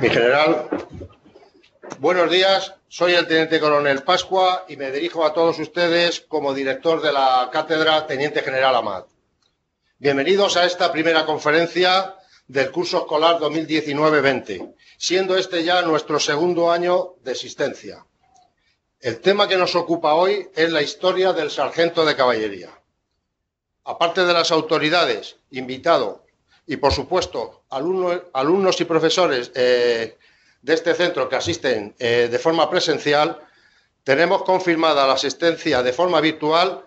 Mi general, buenos días. Soy el teniente coronel Pascua y me dirijo a todos ustedes como director de la cátedra Teniente General Amat. Bienvenidos a esta primera conferencia del curso escolar 2019-20, siendo este ya nuestro segundo año de existencia. El tema que nos ocupa hoy es la historia del sargento de caballería. Aparte de las autoridades, invitado y, por supuesto, alumnos, y profesores eh, de este centro que asisten eh, de forma presencial, tenemos confirmada la asistencia de forma virtual,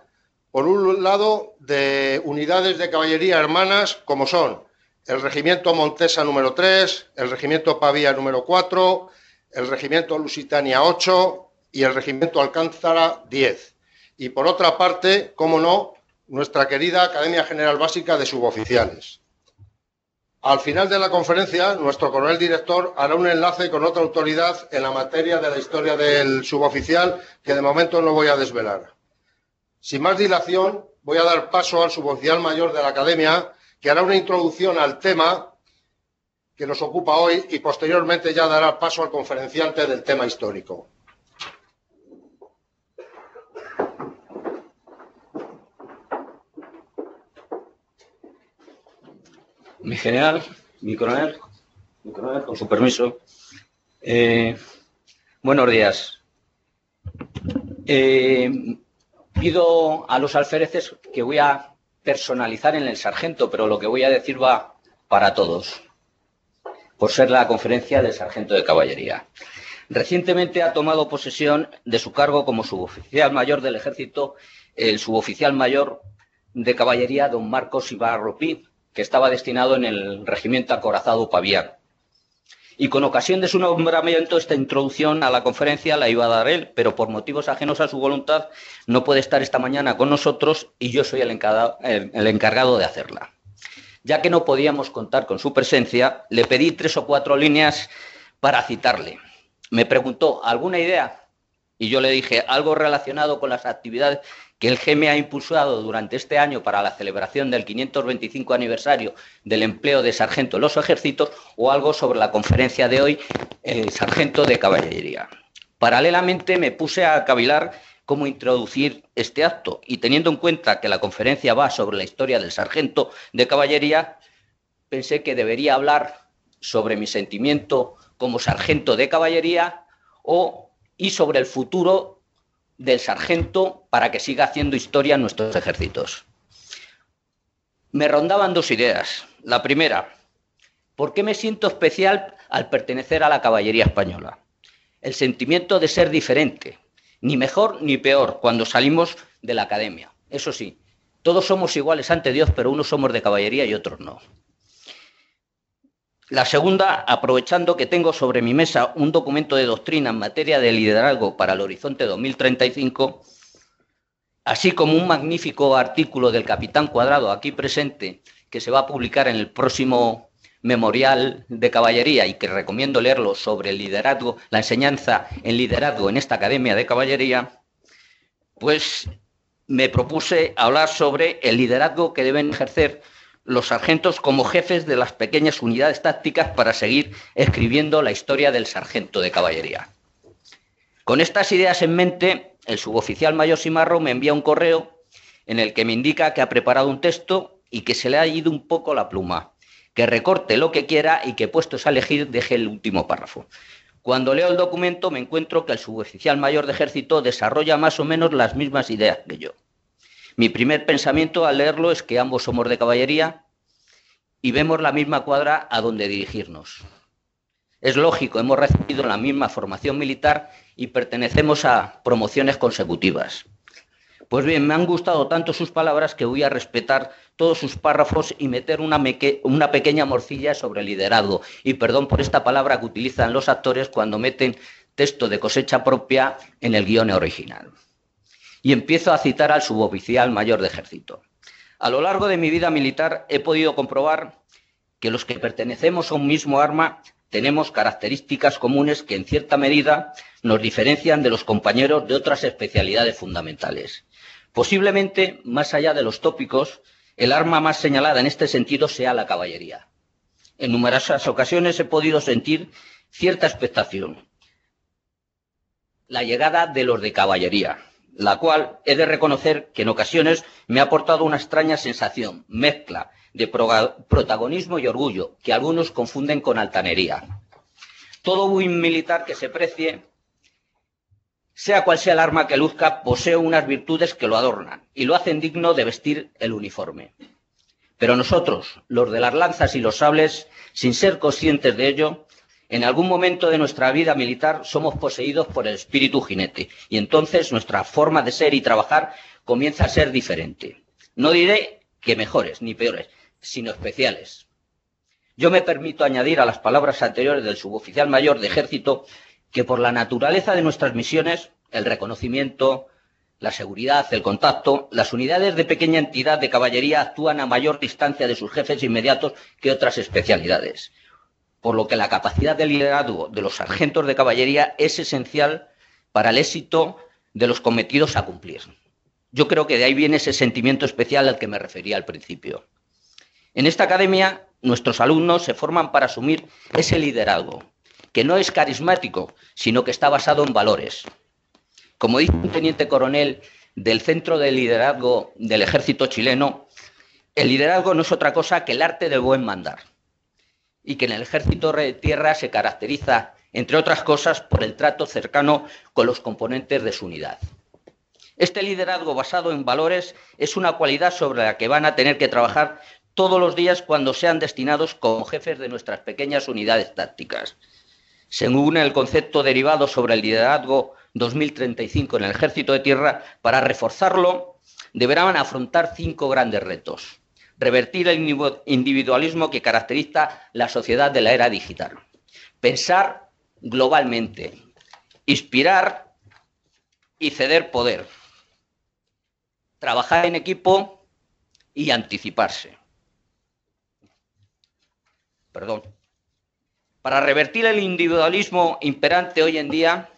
por un lado, de unidades de caballería hermanas, como son el Regimiento Montesa número 3, el Regimiento Pavía número 4, el Regimiento Lusitania 8 y el Regimiento Alcántara 10. Y por otra parte, como no, nuestra querida Academia General Básica de Suboficiales. Al final de la conferencia, nuestro coronel director hará un enlace con otra autoridad en la materia de la historia del suboficial que de momento no voy a desvelar. Sin más dilación, voy a dar paso al suboficial mayor de la Academia, que hará una introducción al tema que nos ocupa hoy y posteriormente ya dará paso al conferenciante del tema histórico. Mi general, mi coronel, mi coronel, con su permiso. Eh, buenos días. Eh, pido a los alféreces que voy a personalizar en el sargento, pero lo que voy a decir va para todos, por ser la conferencia del sargento de caballería. Recientemente ha tomado posesión de su cargo como suboficial mayor del ejército el suboficial mayor de caballería, don Marcos Ibarro que estaba destinado en el regimiento acorazado Paviar. Y con ocasión de su nombramiento, esta introducción a la conferencia la iba a dar él, pero por motivos ajenos a su voluntad no puede estar esta mañana con nosotros y yo soy el el encargado de hacerla. Ya que no podíamos contar con su presencia, le pedí tres o cuatro líneas para citarle. Me preguntó, ¿alguna idea? Y yo le dije, algo relacionado con las actividades que el GEME ha impulsado durante este año para la celebración del 525 aniversario del empleo de sargento en los ejércitos o algo sobre la conferencia de hoy, el sargento de caballería. Paralelamente me puse a cavilar cómo introducir este acto y teniendo en cuenta que la conferencia va sobre la historia del sargento de caballería, pensé que debería hablar sobre mi sentimiento como sargento de caballería o, y sobre el futuro del sargento para que siga haciendo historia en nuestros ejércitos. Me rondaban dos ideas. La primera, ¿por qué me siento especial al pertenecer a la caballería española? El sentimiento de ser diferente, ni mejor ni peor cuando salimos de la academia. Eso sí, todos somos iguales ante Dios, pero unos somos de caballería y otros no. La segunda, aprovechando que tengo sobre mi mesa un documento de doctrina en materia de liderazgo para el horizonte 2035, así como un magnífico artículo del capitán Cuadrado aquí presente, que se va a publicar en el próximo memorial de caballería y que recomiendo leerlo sobre el liderazgo, la enseñanza en liderazgo en esta academia de caballería, pues me propuse hablar sobre el liderazgo que deben ejercer los sargentos como jefes de las pequeñas unidades tácticas para seguir escribiendo la historia del sargento de caballería. Con estas ideas en mente, el suboficial mayor Simarro me envía un correo en el que me indica que ha preparado un texto y que se le ha ido un poco la pluma, que recorte lo que quiera y que puestos a elegir deje el último párrafo. Cuando leo el documento me encuentro que el suboficial mayor de ejército desarrolla más o menos las mismas ideas que yo. Mi primer pensamiento al leerlo es que ambos somos de caballería y vemos la misma cuadra a donde dirigirnos. Es lógico, hemos recibido la misma formación militar y pertenecemos a promociones consecutivas. Pues bien, me han gustado tanto sus palabras que voy a respetar todos sus párrafos y meter una, pequeña morcilla sobre el liderazgo. Y perdón por esta palabra que utilizan los actores cuando meten texto de cosecha propia en el guion original y empiezo a citar al suboficial mayor de ejército. A lo largo de mi vida militar he podido comprobar que los que pertenecemos a un mismo arma tenemos características comunes que en cierta medida nos diferencian de los compañeros de otras especialidades fundamentales. Posiblemente, más allá de los tópicos, el arma más señalada en este sentido sea la caballería. En numerosas ocasiones he podido sentir cierta expectación. La llegada de los de caballería, la cual he de reconocer que en ocasiones me ha aportado una extraña sensación, mezcla de protagonismo y orgullo, que algunos confunden con altanería. Todo buen militar que se precie, sea cual sea el arma que luzca, posee unas virtudes que lo adornan y lo hacen digno de vestir el uniforme. Pero nosotros, los de las lanzas y los sables, sin ser conscientes de ello, en algún momento de nuestra vida militar somos poseídos por el espíritu jinete y entonces nuestra forma de ser y trabajar comienza a ser diferente. No diré que mejores ni peores, sino especiales. Yo me permito añadir a las palabras anteriores del suboficial mayor de ejército que por la naturaleza de nuestras misiones, el reconocimiento, la seguridad, el contacto, las unidades de pequeña entidad de caballería actúan a mayor distancia de sus jefes inmediatos que otras especialidades, por lo que la capacidad de liderazgo de los sargentos de caballería es esencial para el éxito de los cometidos a cumplir. Yo creo que de ahí viene ese sentimiento especial al que me refería al principio. En esta academia, nuestros alumnos se forman para asumir ese liderazgo, que no es carismático, sino que está basado en valores. Como dice un teniente coronel del Centro de Liderazgo del Ejército chileno, el liderazgo no es otra cosa que el arte del buen mandar, y que en el Ejército de Tierra se caracteriza, entre otras cosas, por el trato cercano con los componentes de su unidad. Este liderazgo basado en valores es una cualidad sobre la que van a tener que trabajar todos los días cuando sean destinados como jefes de nuestras pequeñas unidades tácticas. Según el concepto derivado sobre el liderazgo 2035 en el Ejército de Tierra, para reforzarlo deberán afrontar cinco grandes retos. Revertir el individualismo que caracteriza la sociedad de la era digital. Pensar globalmente. Inspirar y ceder poder. Trabajar en equipo y anticiparse perdón. Para revertir el individualismo imperante hoy en día,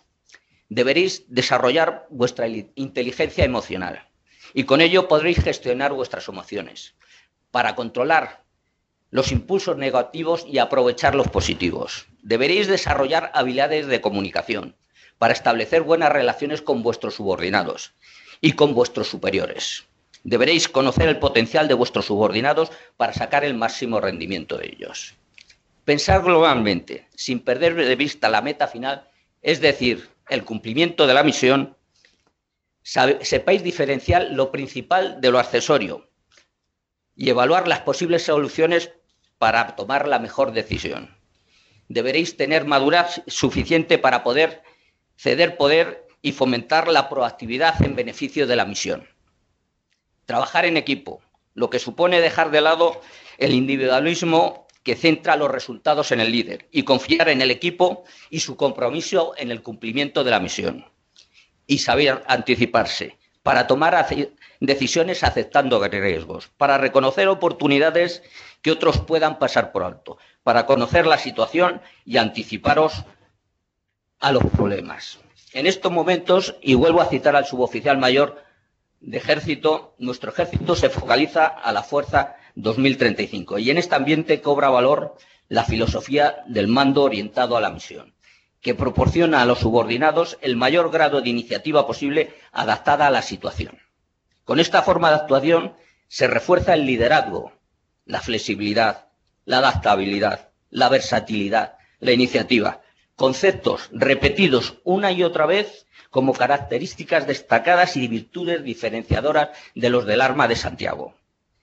deberéis desarrollar vuestra inteligencia emocional y con ello podréis gestionar vuestras emociones para controlar los impulsos negativos y aprovechar los positivos. Deberéis desarrollar habilidades de comunicación para establecer buenas relaciones con vuestros subordinados y con vuestros superiores. Deberéis conocer el potencial de vuestros subordinados para sacar el máximo rendimiento de ellos. Pensar globalmente, sin perder de vista la meta final, es decir, el cumplimiento de la misión, sepáis diferenciar lo principal de lo accesorio y evaluar las posibles soluciones para tomar la mejor decisión. Deberéis tener madurez suficiente para poder ceder poder y fomentar la proactividad en beneficio de la misión. Trabajar en equipo, lo que supone dejar de lado el individualismo que centra los resultados en el líder y confiar en el equipo y su compromiso en el cumplimiento de la misión. Y saber anticiparse para tomar decisiones aceptando riesgos, para reconocer oportunidades que otros puedan pasar por alto, para conocer la situación y anticiparos a los problemas. En estos momentos, y vuelvo a citar al suboficial mayor de ejército, nuestro ejército se focaliza a la fuerza 2035. Y en este ambiente cobra valor la filosofía del mando orientado a la misión, que proporciona a los subordinados el mayor grado de iniciativa posible adaptada a la situación. Con esta forma de actuación se refuerza el liderazgo, la flexibilidad, la adaptabilidad, la versatilidad, la iniciativa, conceptos repetidos una y otra vez como características destacadas y virtudes diferenciadoras de los del arma de Santiago.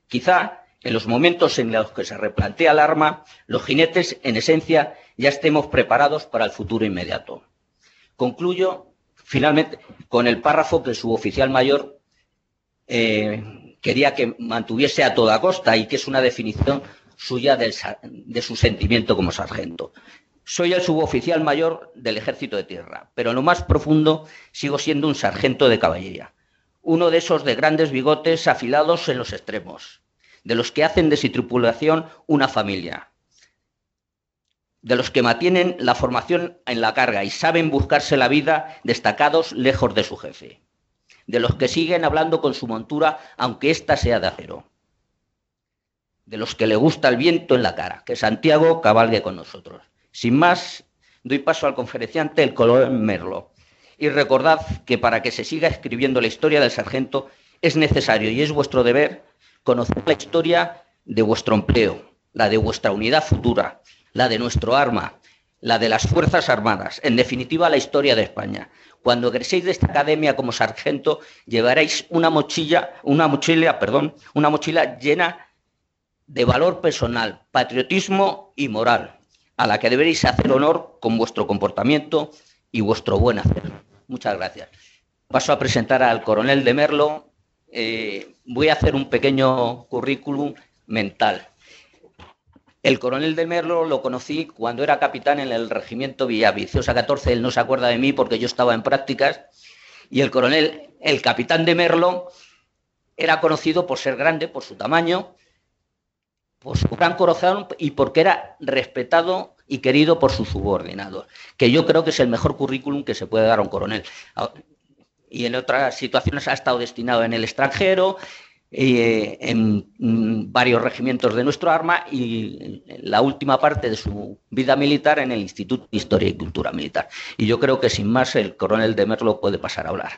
Quizá en los momentos en los que se replantea el arma, los jinetes, en esencia, ya estemos preparados para el futuro inmediato. Concluyo, finalmente, con el párrafo que su oficial mayor eh, quería que mantuviese a toda costa y que es una definición suya de su sentimiento como sargento. Soy el suboficial mayor del Ejército de Tierra, pero en lo más profundo sigo siendo un sargento de caballería, uno de esos de grandes bigotes afilados en los extremos, de los que hacen de su tripulación una familia, de los que mantienen la formación en la carga y saben buscarse la vida destacados lejos de su jefe, de los que siguen hablando con su montura aunque ésta sea de acero, de los que le gusta el viento en la cara, que Santiago cabalgue con nosotros. Sin más, doy paso al conferenciante, el coronel Merlo. Y recordad que para que se siga escribiendo la historia del sargento es necesario y es vuestro deber conocer la historia de vuestro empleo, la de vuestra unidad futura, la de nuestro arma, la de las Fuerzas Armadas, en definitiva la historia de España. Cuando egreséis de esta academia como sargento, llevaréis una mochila, una mochila, perdón, una mochila llena de valor personal, patriotismo y moral, a la que deberéis hacer honor con vuestro comportamiento y vuestro buen hacer. Muchas gracias. Paso a presentar al coronel de Merlo. Eh, voy a hacer un pequeño currículum mental. El coronel de Merlo lo conocí cuando era capitán en el regimiento Villaviciosa 14. Él no se acuerda de mí porque yo estaba en prácticas. Y el coronel, el capitán de Merlo, era conocido por ser grande, por su tamaño, por su gran corazón y porque era respetado y querido por sus subordinados, que yo creo que es el mejor currículum que se puede dar a un coronel. Y en otras situaciones ha estado destinado en el extranjero, eh, en mm, varios regimientos de nuestro arma y la última parte de su vida militar en el Instituto de Historia y Cultura Militar. Y yo creo que sin más el coronel de Merlo puede pasar a hablar.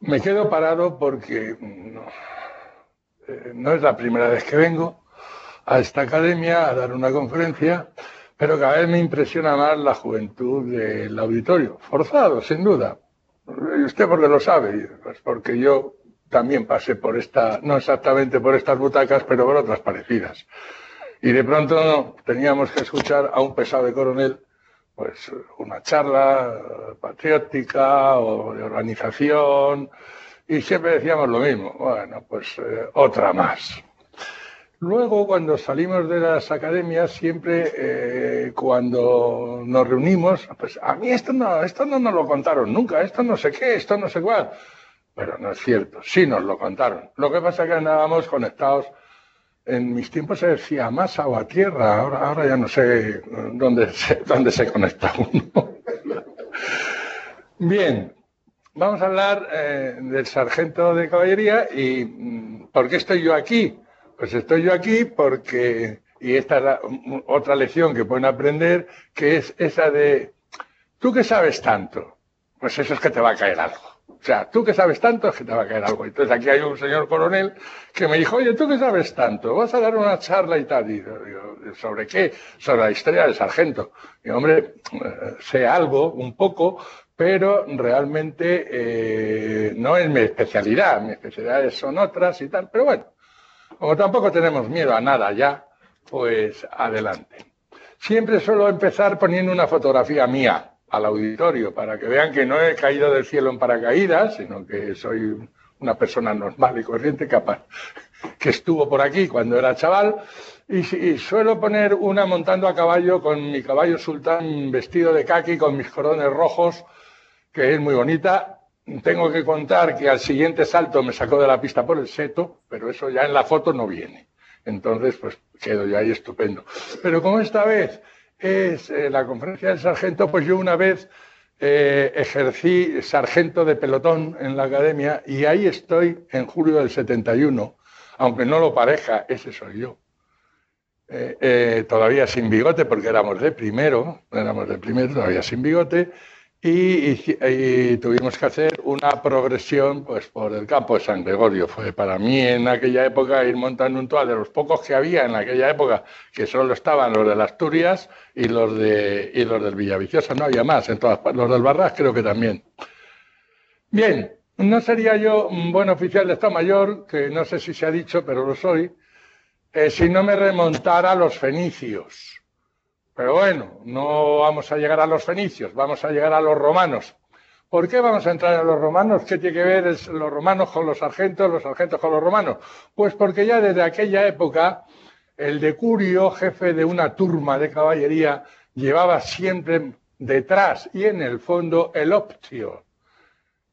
Me quedo parado porque no, eh, no es la primera vez que vengo a esta academia a dar una conferencia, pero cada vez me impresiona más la juventud del auditorio. Forzado, sin duda. ¿Y usted porque lo sabe? Pues porque yo también pasé por esta, no exactamente por estas butacas, pero por otras parecidas. Y de pronto teníamos que escuchar a un pesado de coronel, pues una charla patriótica o de organización, y siempre decíamos lo mismo. Bueno, pues eh, otra más. Luego, cuando salimos de las academias, siempre eh, cuando nos reunimos, pues a mí esto no, esto no nos lo contaron nunca, esto no sé qué, esto no sé cuál. Pero no es cierto, sí nos lo contaron. Lo que pasa es que andábamos conectados. En mis tiempos se decía masa o a tierra, ahora, ahora ya no sé dónde se, dónde se conecta uno. Bien, vamos a hablar eh, del sargento de caballería y mm, ¿por qué estoy yo aquí? Pues estoy yo aquí porque, y esta es la, otra lección que pueden aprender, que es esa de, tú que sabes tanto, pues eso es que te va a caer algo. O sea, tú que sabes tanto es que te va a caer algo. Entonces aquí hay un señor coronel que me dijo, oye, tú que sabes tanto, vas a dar una charla y tal. Y digo, ¿sobre qué? Sobre la historia del sargento. Y hombre, eh, sé algo, un poco, pero realmente eh, no es mi especialidad. Mi especialidades son otras y tal. Pero bueno, como tampoco tenemos miedo a nada ya, pues adelante. Siempre suelo empezar poniendo una fotografía mía al auditorio para que vean que no he caído del cielo en paracaídas, sino que soy una persona normal y corriente capaz, que estuvo por aquí cuando era chaval. Y, suelo poner una montando a caballo con mi caballo sultán vestido de kaki, con mis corones rojos, que es muy bonita, tengo que contar que al siguiente salto me sacó de la pista por el seto, pero eso ya en la foto no viene. Entonces, pues quedo yo ahí estupendo. Pero como esta vez es eh, la conferencia del sargento, pues yo una vez eh, ejercí sargento de pelotón en la academia y ahí estoy en julio del 71, aunque no lo pareja, ese soy yo. Eh, todavía sin bigote, porque éramos de primero, éramos de primero, todavía sin bigote, y, tuvimos que hacer una progresión pues, por el campo de San Gregorio. Fue para mí en aquella época ir montando un toal de los pocos que había en aquella época, que solo estaban los de Asturias y los, de, y los del Villaviciosa, no había más, en todas, los del Barras creo que también. Bien, no sería yo un buen oficial de Estado Mayor, que no sé si se ha dicho, pero lo soy, eh, si no me remontara a los fenicios pero bueno, no vamos a llegar a los fenicios, vamos a llegar a los romanos. ¿Por qué vamos a entrar a los romanos? ¿Qué tiene que ver los romanos con los sargentos, los sargentos con los romanos? Pues porque ya desde aquella época el decurio, jefe de una turma de caballería, llevaba siempre detrás y en el fondo el optio,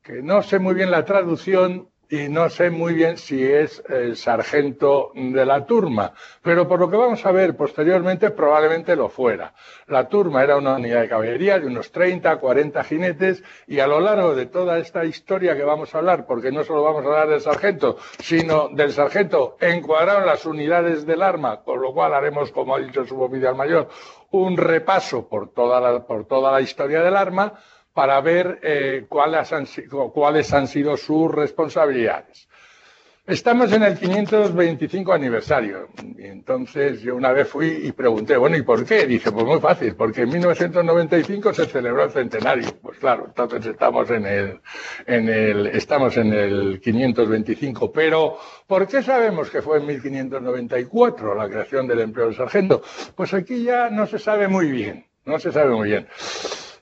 que no sé muy bien la traducción, y no sé muy bien si es el sargento de la turma, pero por lo que vamos a ver posteriormente probablemente lo fuera. La turma era una unidad de caballería de unos 30, 40 jinetes y a lo largo de toda esta historia que vamos a hablar, porque no solo vamos a hablar del sargento, sino del sargento encuadrado en las unidades del arma, con lo cual haremos, como ha dicho el suboficial mayor, un repaso por toda la, por toda la historia del arma, para ver eh, cuáles, han, sido sus responsabilidades. Estamos en el 525 aniversario. Entonces yo una vez fui y pregunté, bueno, ¿y por qué? Dice, pues muy fácil, porque en 1995 se celebró el centenario. Pues claro, entonces estamos en el, en el, estamos en el 525. Pero, ¿por qué sabemos que fue en 1594 la creación del empleo del sargento? Pues aquí ya no se sabe muy bien, no se sabe muy bien.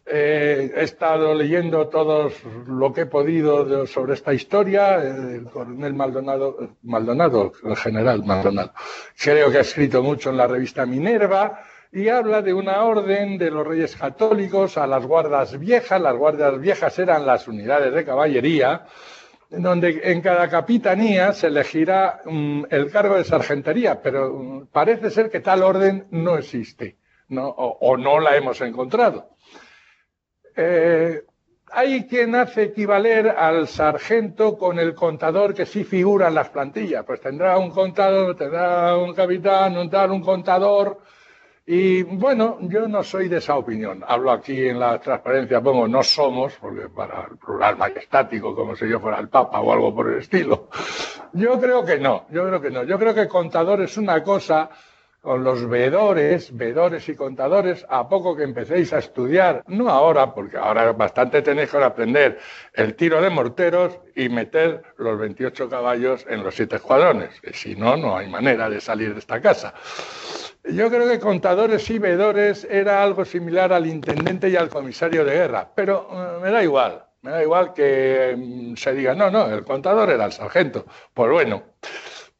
Eh, he estado leyendo todo lo que he podido sobre esta historia. El coronel Maldonado, Maldonado, el general Maldonado, creo que ha escrito mucho en la revista Minerva y habla de una orden de los reyes católicos a las guardas viejas. Las guardas viejas eran las unidades de caballería, donde en cada capitanía se elegirá mm, el cargo de sargentería, pero mm, parece ser que tal orden no existe o no la hemos encontrado. Eh, hay quien hace equivaler al sargento con el contador que sí figura en las plantillas. Pues tendrá un contador, tendrá un capitán, un tal, un contador. Y bueno, yo no soy de esa opinión. Hablo aquí en la transparencia, pongo no somos, porque para el plural majestático, como si yo fuera el Papa o algo por el estilo. Yo creo que no, yo creo que no. Yo creo que contador es una cosa con los veedores, veedores y contadores, a poco que empecéis a estudiar, no ahora, porque ahora bastante tenéis que aprender el tiro de morteros y meter los 28 caballos en los siete escuadrones, que si no, no hay manera de salir de esta casa. Yo creo que contadores y veedores era algo similar al intendente y al comisario de guerra, pero eh, me da igual, me da igual que mm, se diga, no, no, el contador era el sargento. Pues bueno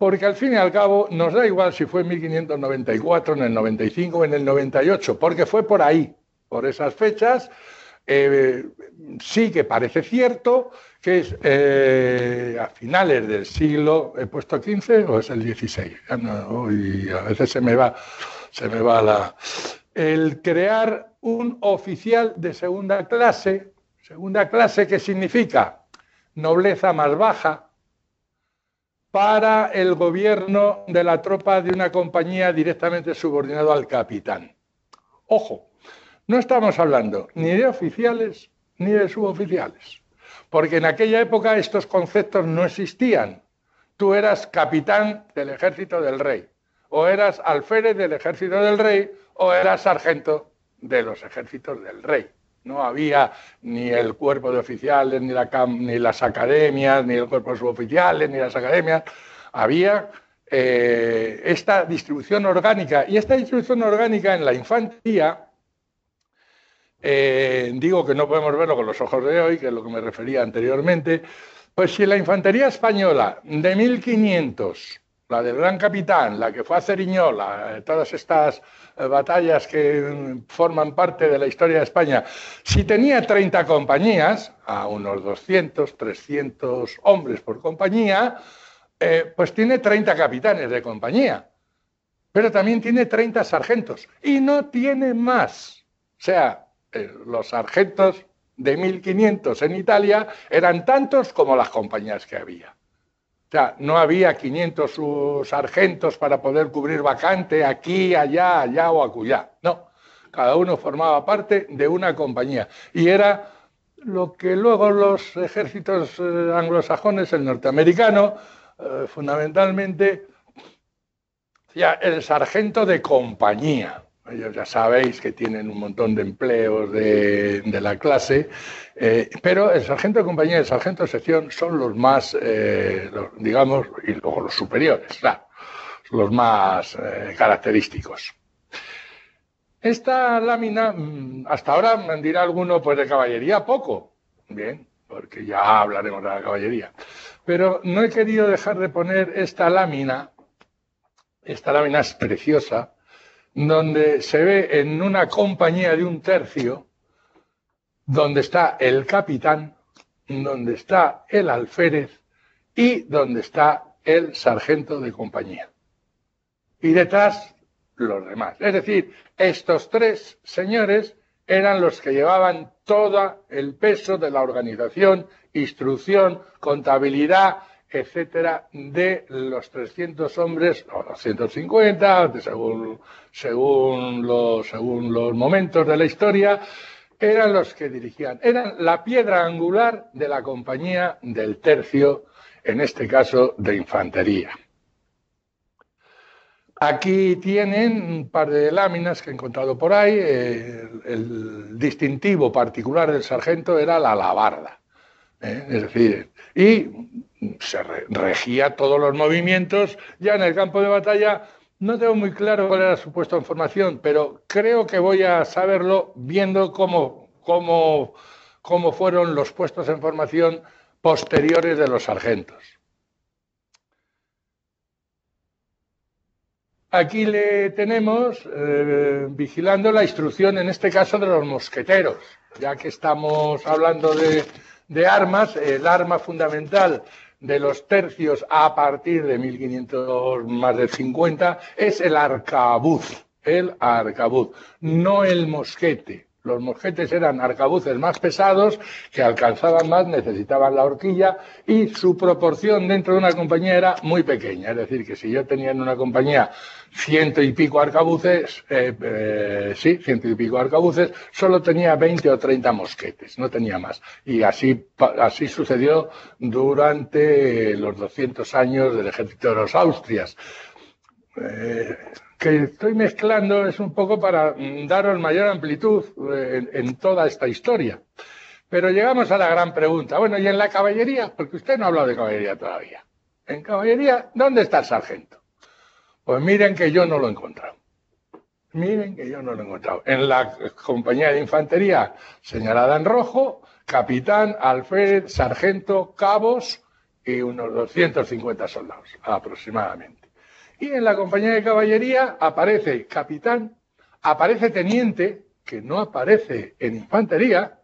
porque al fin y al cabo nos da igual si fue en 1594, en el 95 o en el 98, porque fue por ahí, por esas fechas. Eh, sí que parece cierto que es eh, a finales del siglo, he puesto 15 o es el 16, y a veces se me va, se me va la... El crear un oficial de segunda clase, segunda clase que significa nobleza más baja, para el gobierno de la tropa de una compañía directamente subordinado al capitán. Ojo, no estamos hablando ni de oficiales ni de suboficiales, porque en aquella época estos conceptos no existían. Tú eras capitán del ejército del rey, o eras alférez del ejército del rey, o eras sargento de los ejércitos del rey. No había ni el cuerpo de oficiales, ni, las academias, ni el cuerpo de suboficiales, ni las academias. Había eh, esta distribución orgánica. Y esta distribución orgánica en la infantería, eh, digo que no podemos verlo con los ojos de hoy, que es lo que me refería anteriormente, pues si la infantería española de 1500 la del Gran Capitán, la que fue a Ceriñola, todas estas eh, batallas que forman parte de la historia de España, si tenía 30 compañías, a unos 200, 300 hombres por compañía, eh, pues tiene 30 capitanes de compañía, pero también tiene 30 sargentos y no tiene más. O sea, eh, los sargentos de 1500 en Italia eran tantos como las compañías que había. O sea, no había 500 sargentos para poder cubrir vacante aquí, allá, allá o acullá. No, cada uno formaba parte de una compañía. Y era lo que luego los ejércitos eh, anglosajones, el norteamericano, eh, fundamentalmente, ya el sargento de compañía. Ellos ya sabéis que tienen un montón de empleos de, la clase, eh, pero el sargento de compañía y el sargento de sección son los más, eh, digamos, y luego los superiores, los más eh, característicos. Esta lámina, mm, hasta ahora me dirá alguno, pues de caballería poco, bien, porque ya hablaremos de la caballería, pero no he querido dejar de poner esta lámina, esta lámina es preciosa, donde se ve en una compañía de un tercio, donde está el capitán, donde está el alférez y donde está el sargento de compañía. Y detrás los demás. Es decir, estos tres señores eran los que llevaban todo el peso de la organización, instrucción, contabilidad, etcétera, de los 300 hombres, o 250, según, según, los, según los momentos de la historia, eran los que dirigían. Eran la piedra angular de la compañía del tercio, en este caso de infantería. Aquí tienen un par de láminas que he encontrado por ahí. El, distintivo particular del sargento era la alabarda. ¿eh? Es decir, y se regía todos los movimientos. Ya en el campo de batalla no tengo muy claro cuál era su puesto en formación, pero creo que voy a saberlo viendo cómo, cómo, cómo fueron los puestos en formación posteriores de los sargentos. Aquí le tenemos eh, vigilando la instrucción, en este caso, de los mosqueteros, ya que estamos hablando de, armas, el arma fundamental de los tercios a partir de 1500 más de 50 es el arcabuz, el arcabuz, no el mosquete. Los mosquetes eran arcabuces más pesados que alcanzaban más, necesitaban la horquilla y su proporción dentro de una compañía era muy pequeña. Es decir, que si yo tenía en una compañía ciento y pico arcabuces, eh, eh, sí, ciento y pico arcabuces, solo tenía 20 o 30 mosquetes, no tenía más. Y así, así sucedió durante los 200 años del ejército de los Austrias. Eh, que estoy mezclando es un poco para daros mayor amplitud eh, en, toda esta historia. Pero llegamos a la gran pregunta. Bueno, ¿y en la caballería? Porque usted no ha hablado de caballería todavía. En caballería, ¿dónde está el sargento? Pues miren que yo no lo he encontrado. Miren que yo no lo he encontrado. En la compañía de infantería señalada en rojo, capitán, alférez, sargento, cabos y unos 250 soldados aproximadamente. En la compañía de caballería aparece capitán, aparece teniente, que no aparece en infantería,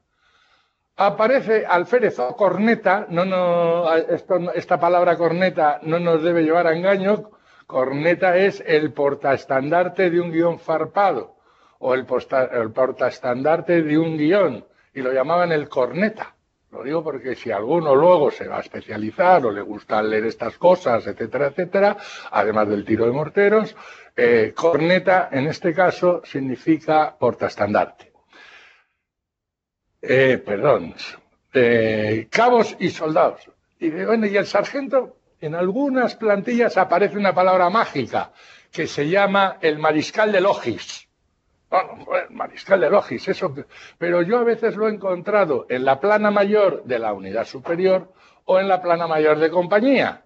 aparece alférez o corneta, no, no, esta palabra corneta no nos debe llevar a engaño, corneta es el portaestandarte de un guion farpado o el, el portaestandarte de un guion, y lo llamaban el corneta. Lo digo porque si alguno luego se va a especializar o le gusta leer estas cosas, etcétera, etcétera, además del tiro de morteros, eh, corneta en este caso significa portaestandarte. Eh, perdón, eh, cabos y soldados. Y, bueno, y el sargento, en algunas plantillas aparece una palabra mágica que se llama el mariscal de logis. Bueno, mariscal de logis, eso. Pero yo a veces lo he encontrado en la plana mayor de la unidad superior o en la plana mayor de compañía.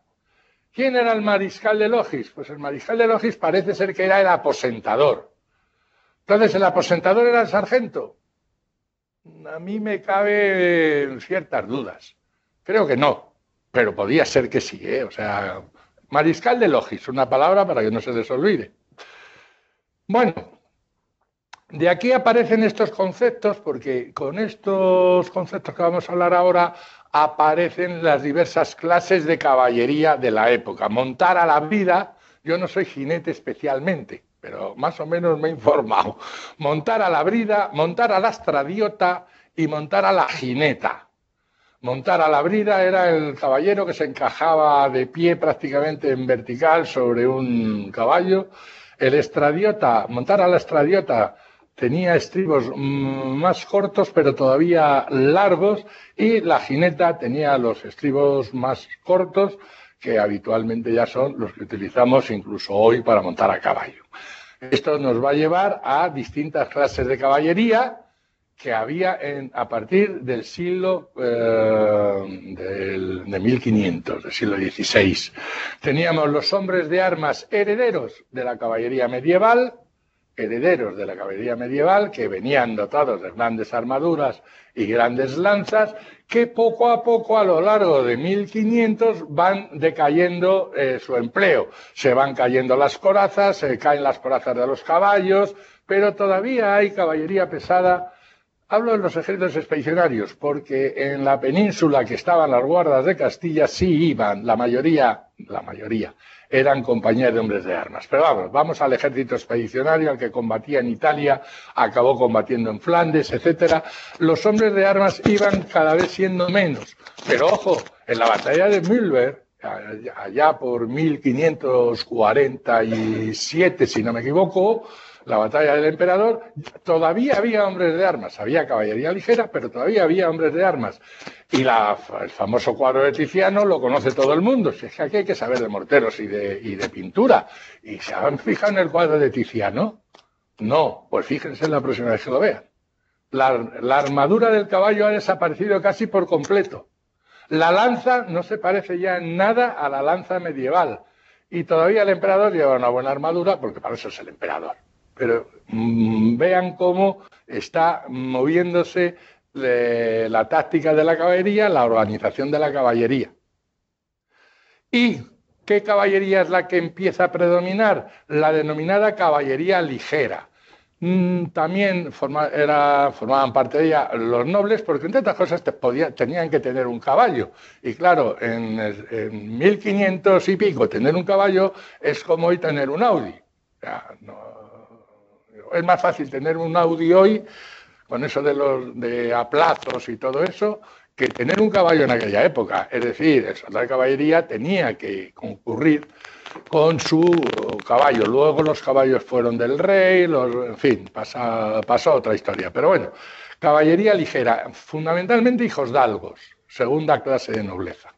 ¿Quién era el mariscal de logis? Pues el mariscal de logis parece ser que era el aposentador. Entonces, ¿el aposentador era el sargento? A mí me cabe ciertas dudas. Creo que no, pero podía ser que sí, ¿eh? O sea, mariscal de logis, una palabra para que no se les olvide. Bueno, de aquí aparecen estos conceptos, porque con estos conceptos que vamos a hablar ahora aparecen las diversas clases de caballería de la época. Montar a la vida, yo no soy jinete especialmente, pero más o menos me he informado. Montar a la brida, montar a la estradiota y montar a la jineta. Montar a la brida era el caballero que se encajaba de pie prácticamente en vertical sobre un caballo. El estradiota, montar a la estradiota tenía estribos mm, más cortos pero todavía largos y la jineta tenía los estribos más cortos que habitualmente ya son los que utilizamos incluso hoy para montar a caballo. Esto nos va a llevar a distintas clases de caballería que había en, a partir del siglo eh, de 1500, del siglo XVI. Teníamos los hombres de armas herederos de la caballería medieval, herederos de la caballería medieval que venían dotados de grandes armaduras y grandes lanzas que poco a poco a lo largo de 1500 van decayendo eh, su empleo. Se van cayendo las corazas, se caen las corazas de los caballos, pero todavía hay caballería pesada Hablo de los ejércitos expedicionarios porque en la península que estaban las guardas de Castilla sí iban, la mayoría, la mayoría, eran compañías de hombres de armas. Pero vamos, vamos al ejército expedicionario, al que combatía en Italia, acabó combatiendo en Flandes, etcétera. Los hombres de armas iban cada vez siendo menos. Pero ojo, en la batalla de Mühlberg, allá por 1547, si no me equivoco, la batalla del emperador, todavía había hombres de armas, había caballería ligera, pero todavía había hombres de armas. Y la, el famoso cuadro de Tiziano lo conoce todo el mundo. Si es que aquí hay que saber de morteros y de, y de pintura. ¿Y se han fijado en el cuadro de Tiziano? No, pues fíjense en la próxima vez que lo vean. La, la armadura del caballo ha desaparecido casi por completo. La lanza no se parece ya en nada a la lanza medieval. Y todavía el emperador lleva una buena armadura, porque para eso es el emperador pero mm, vean cómo está moviéndose la táctica de la caballería, la organización de la caballería. ¿Y qué caballería es la que empieza a predominar? La denominada caballería ligera. Mm, también formaban parte de ella los nobles, porque entre otras cosas tenían que tener un caballo. Y claro, en, en 1500 y pico tener un caballo es como hoy tener un Audi. es más fácil tener un Audi hoy, con eso de los de aplazos y todo eso, que tener un caballo en aquella época. Es decir, el soldado de caballería tenía que concurrir con su caballo. Luego los caballos fueron del rey, en fin, pasó otra historia. Pero bueno, caballería ligera, fundamentalmente hijos dalgos, segunda clase de nobleza.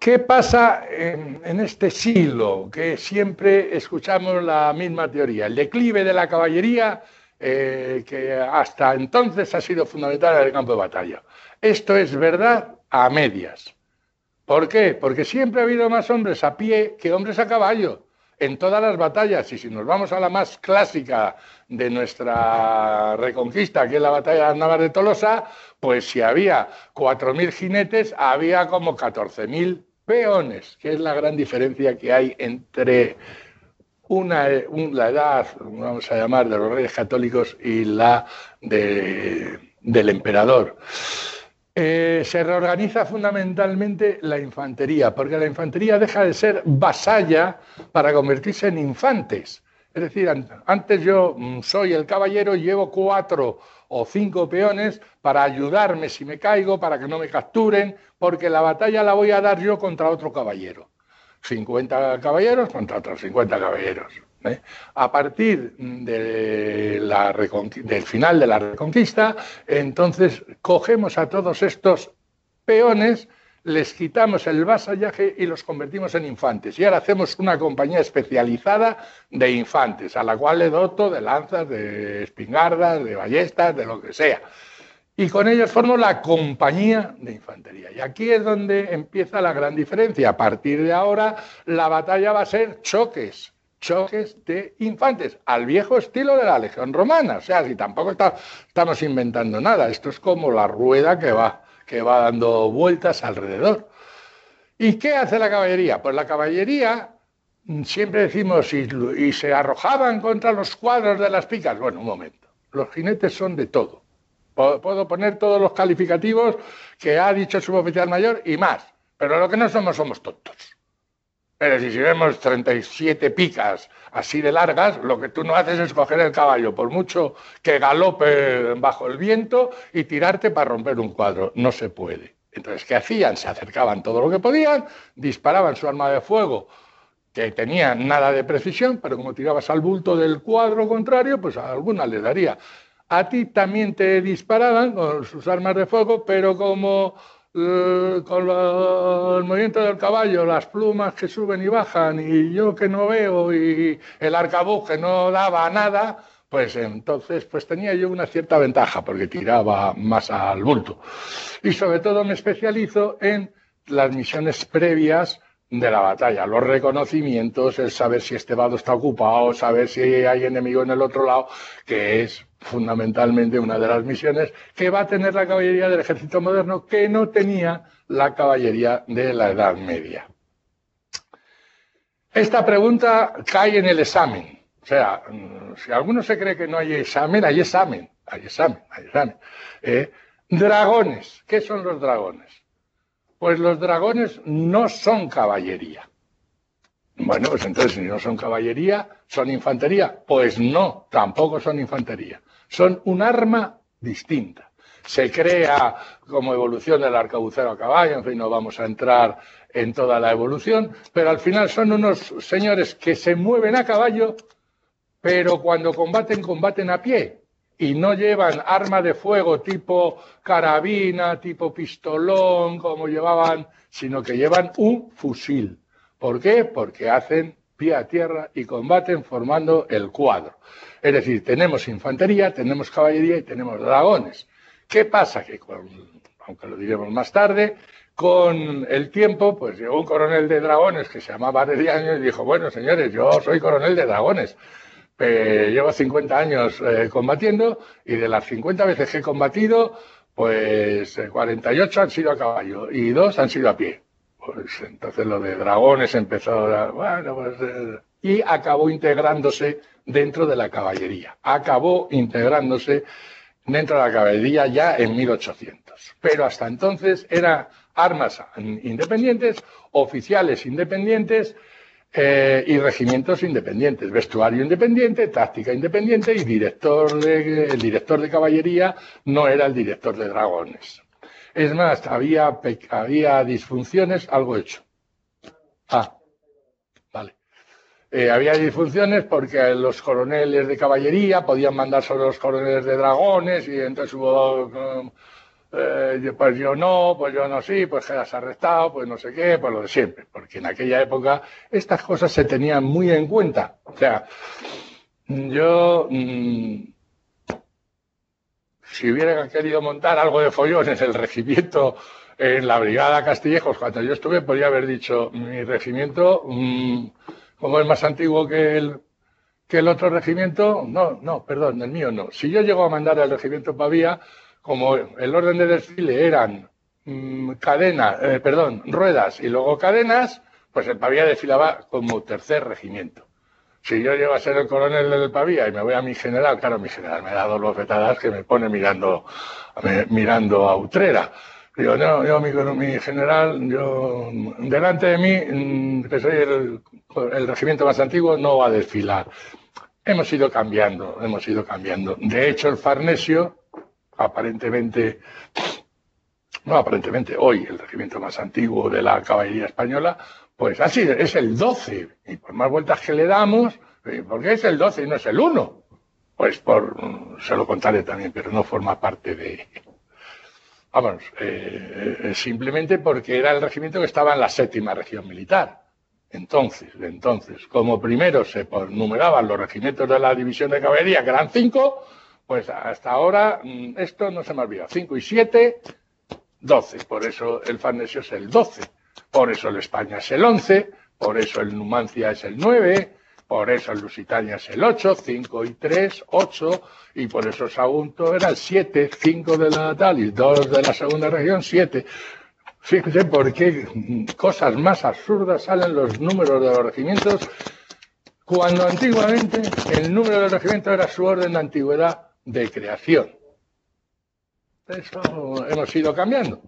¿Qué pasa en, este siglo? Que siempre escuchamos la misma teoría. El declive de la caballería, eh, que hasta entonces ha sido fundamental en el campo de batalla. Esto es verdad a medias. ¿Por qué? Porque siempre ha habido más hombres a pie que hombres a caballo en todas las batallas. Y si nos vamos a la más clásica de nuestra reconquista, que es la batalla de las Navas de Tolosa, pues si había 4.000 jinetes, había como 14.000 peones, que es la gran diferencia que hay entre la edad, vamos a llamar, de los reyes católicos y la del emperador. Eh, se reorganiza fundamentalmente la infantería, porque la infantería deja de ser vasalla para convertirse en infantes. Es decir, antes yo mm, soy el caballero y llevo cuatro o cinco peones para ayudarme si me caigo, para que no me capturen, porque la batalla la voy a dar yo contra otro caballero. 50 caballeros contra otros 50 caballeros. ¿eh? A partir del final de la reconquista, entonces cogemos a todos estos peones les quitamos el vasallaje y los convertimos en infantes. Y ahora hacemos una compañía especializada de infantes, a la cual le doto de lanzas, de espingardas, de ballestas, de lo que sea. Y con ellos formo la compañía de infantería. Y aquí es donde empieza la gran diferencia. A partir de ahora, la batalla va a ser choques, choques de infantes, al viejo estilo de la Legión Romana. O sea, si tampoco estamos inventando nada, esto es como la rueda que va dando vueltas alrededor. ¿Y qué hace la caballería? Pues la caballería, siempre decimos, y, se arrojaban contra los cuadros de las picas. Bueno, un momento, los jinetes son de todo. Puedo poner todos los calificativos que ha dicho el suboficial mayor y más, pero lo que no somos somos tontos. Pero si vemos 37 picas así de largas, lo que tú no haces es coger el caballo, por mucho que galope bajo el viento, y tirarte para romper un cuadro. No se puede. Entonces, ¿qué hacían? Se acercaban todo lo que podían, disparaban su arma de fuego, que tenía nada de precisión, pero como tirabas al bulto del cuadro contrario, pues a alguna le daría. A ti también te disparaban con sus armas de fuego, pero como eh, con el movimiento del caballo, las plumas que suben y bajan, y yo que no veo, y el arcabuz que no daba nada, pues entonces pues tenía yo una cierta ventaja porque tiraba más al bulto. Y sobre todo me especializo en las misiones previas de la batalla, los reconocimientos, el saber si este vado está ocupado, saber si hay enemigo en el otro lado, que es fundamentalmente una de las misiones que va a tener la caballería del ejército moderno que no tenía la caballería de la Edad Media. Esta pregunta cae en el examen O sea, mm, si alguno se cree que no hay examen, hay examen, hay examen, hay examen. ¿eh? dragones, ¿qué son los dragones? Pues los dragones no son caballería. Bueno, pues entonces si no son caballería, ¿son infantería? Pues no, tampoco son infantería. Son un arma distinta. Se crea como evolución del arcabucero a caballo, en fin, no vamos a entrar en toda la evolución, pero al final son unos señores que se mueven a caballo, pero cuando combaten, combaten a pie y no llevan arma de fuego tipo carabina, tipo pistolón, como llevaban, sino que llevan un fusil. ¿Por qué? Porque hacen pie a tierra y combaten formando el cuadro. Es decir, tenemos infantería, tenemos caballería y tenemos dragones. ¿Qué pasa? Que, aunque lo diremos más tarde, con el tiempo, pues llegó un coronel de dragones que se llamaba Arellano y dijo, bueno, señores, yo soy coronel de dragones. llevo 50 años eh, combatiendo y de las 50 veces que he combatido, pues 48 eh, han sido a caballo y dos han sido a pie. Pues entonces lo de dragones empezó a, pues, eh, y acabó integrándose dentro de la caballería. Acabó integrándose dentro de la caballería ya en 1800. Pero hasta entonces era armas independientes, oficiales independientes eh, y regimientos independientes, vestuario independiente, táctica independiente y director de, el director de caballería no era el director de dragones. Es más, había, había disfunciones, algo hecho. Ah, vale. Eh, había disfunciones porque los coroneles de caballería podían mandar solo los coroneles de dragones y entonces hubo eh, pues yo no, pues yo no sí, pues quedas arrestado, pues no sé qué, pues lo de siempre, porque en aquella época estas cosas se tenían muy en cuenta. O sea, yo, mm, si hubiera querido montar algo de follones el regimiento en la brigada Castillejos, cuando yo estuve, podría haber dicho, mi regimiento, mm, como es más antiguo que el, que el otro regimiento, no, no, perdón, el mío no. Si yo llego a mandar al regimiento Pavía, como el orden de desfile eran mm, eh, perdón, ruedas y luego cadenas, pues el Pavía desfilaba como tercer regimiento. Si yo llego a ser el coronel del Pavía y me voy a mi general, claro, mi general me da dos bofetadas que me pone mirando, mirando a Utrera. Digo, no, yo mi, general, yo, delante de mí, mm, que soy el, el regimiento más antiguo, no va a desfilar. Hemos ido cambiando, hemos ido cambiando. De hecho, el Farnesio, aparentemente, no aparentemente, hoy el regimiento más antiguo de la caballería española, pues así es el 12. Y por más vueltas que le damos, eh, ¿por qué es el 12 y no es el 1? Pues por, se lo contaré también, pero no forma parte de... Vamos, eh, eh, simplemente porque era el regimiento que estaba en la séptima región militar. Entonces, entonces, como primero se numeraban los regimientos de la división de caballería, que eran cinco, pues hasta ahora mm, esto no se me olvidado. 5 y 7, 12. Por eso el Farnesio es el 12. Por eso el España es el 11. Por eso el Numancia es el 9. Por eso el Lusitania es el 8. 5 y 3, 8. Y por eso Sagunto era el 7. 5 de la natal y 2 de la segunda región, 7. Fíjense por qué cosas más absurdas salen los números de los regimientos cuando antiguamente el número del regimiento era su orden de antigüedad de creación. Eso hemos ido cambiando.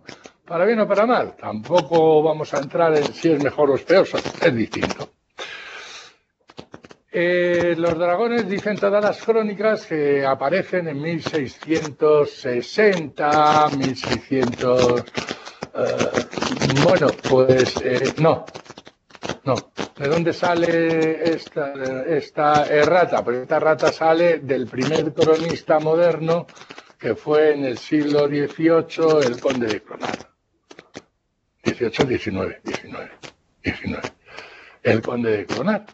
Para bien o para mal. Tampoco vamos a entrar en si es mejor o es peor, es distinto. Eh, los dragones dicen todas las crónicas que aparecen en 1660, 1600. Eh, bueno, pues eh, no, no. ¿De dónde sale esta, esta errata? Pues esta errata sale del primer cronista moderno que fue en el siglo XVIII el conde de Cronat. 18, 19, 19, 19. El conde de Cronat.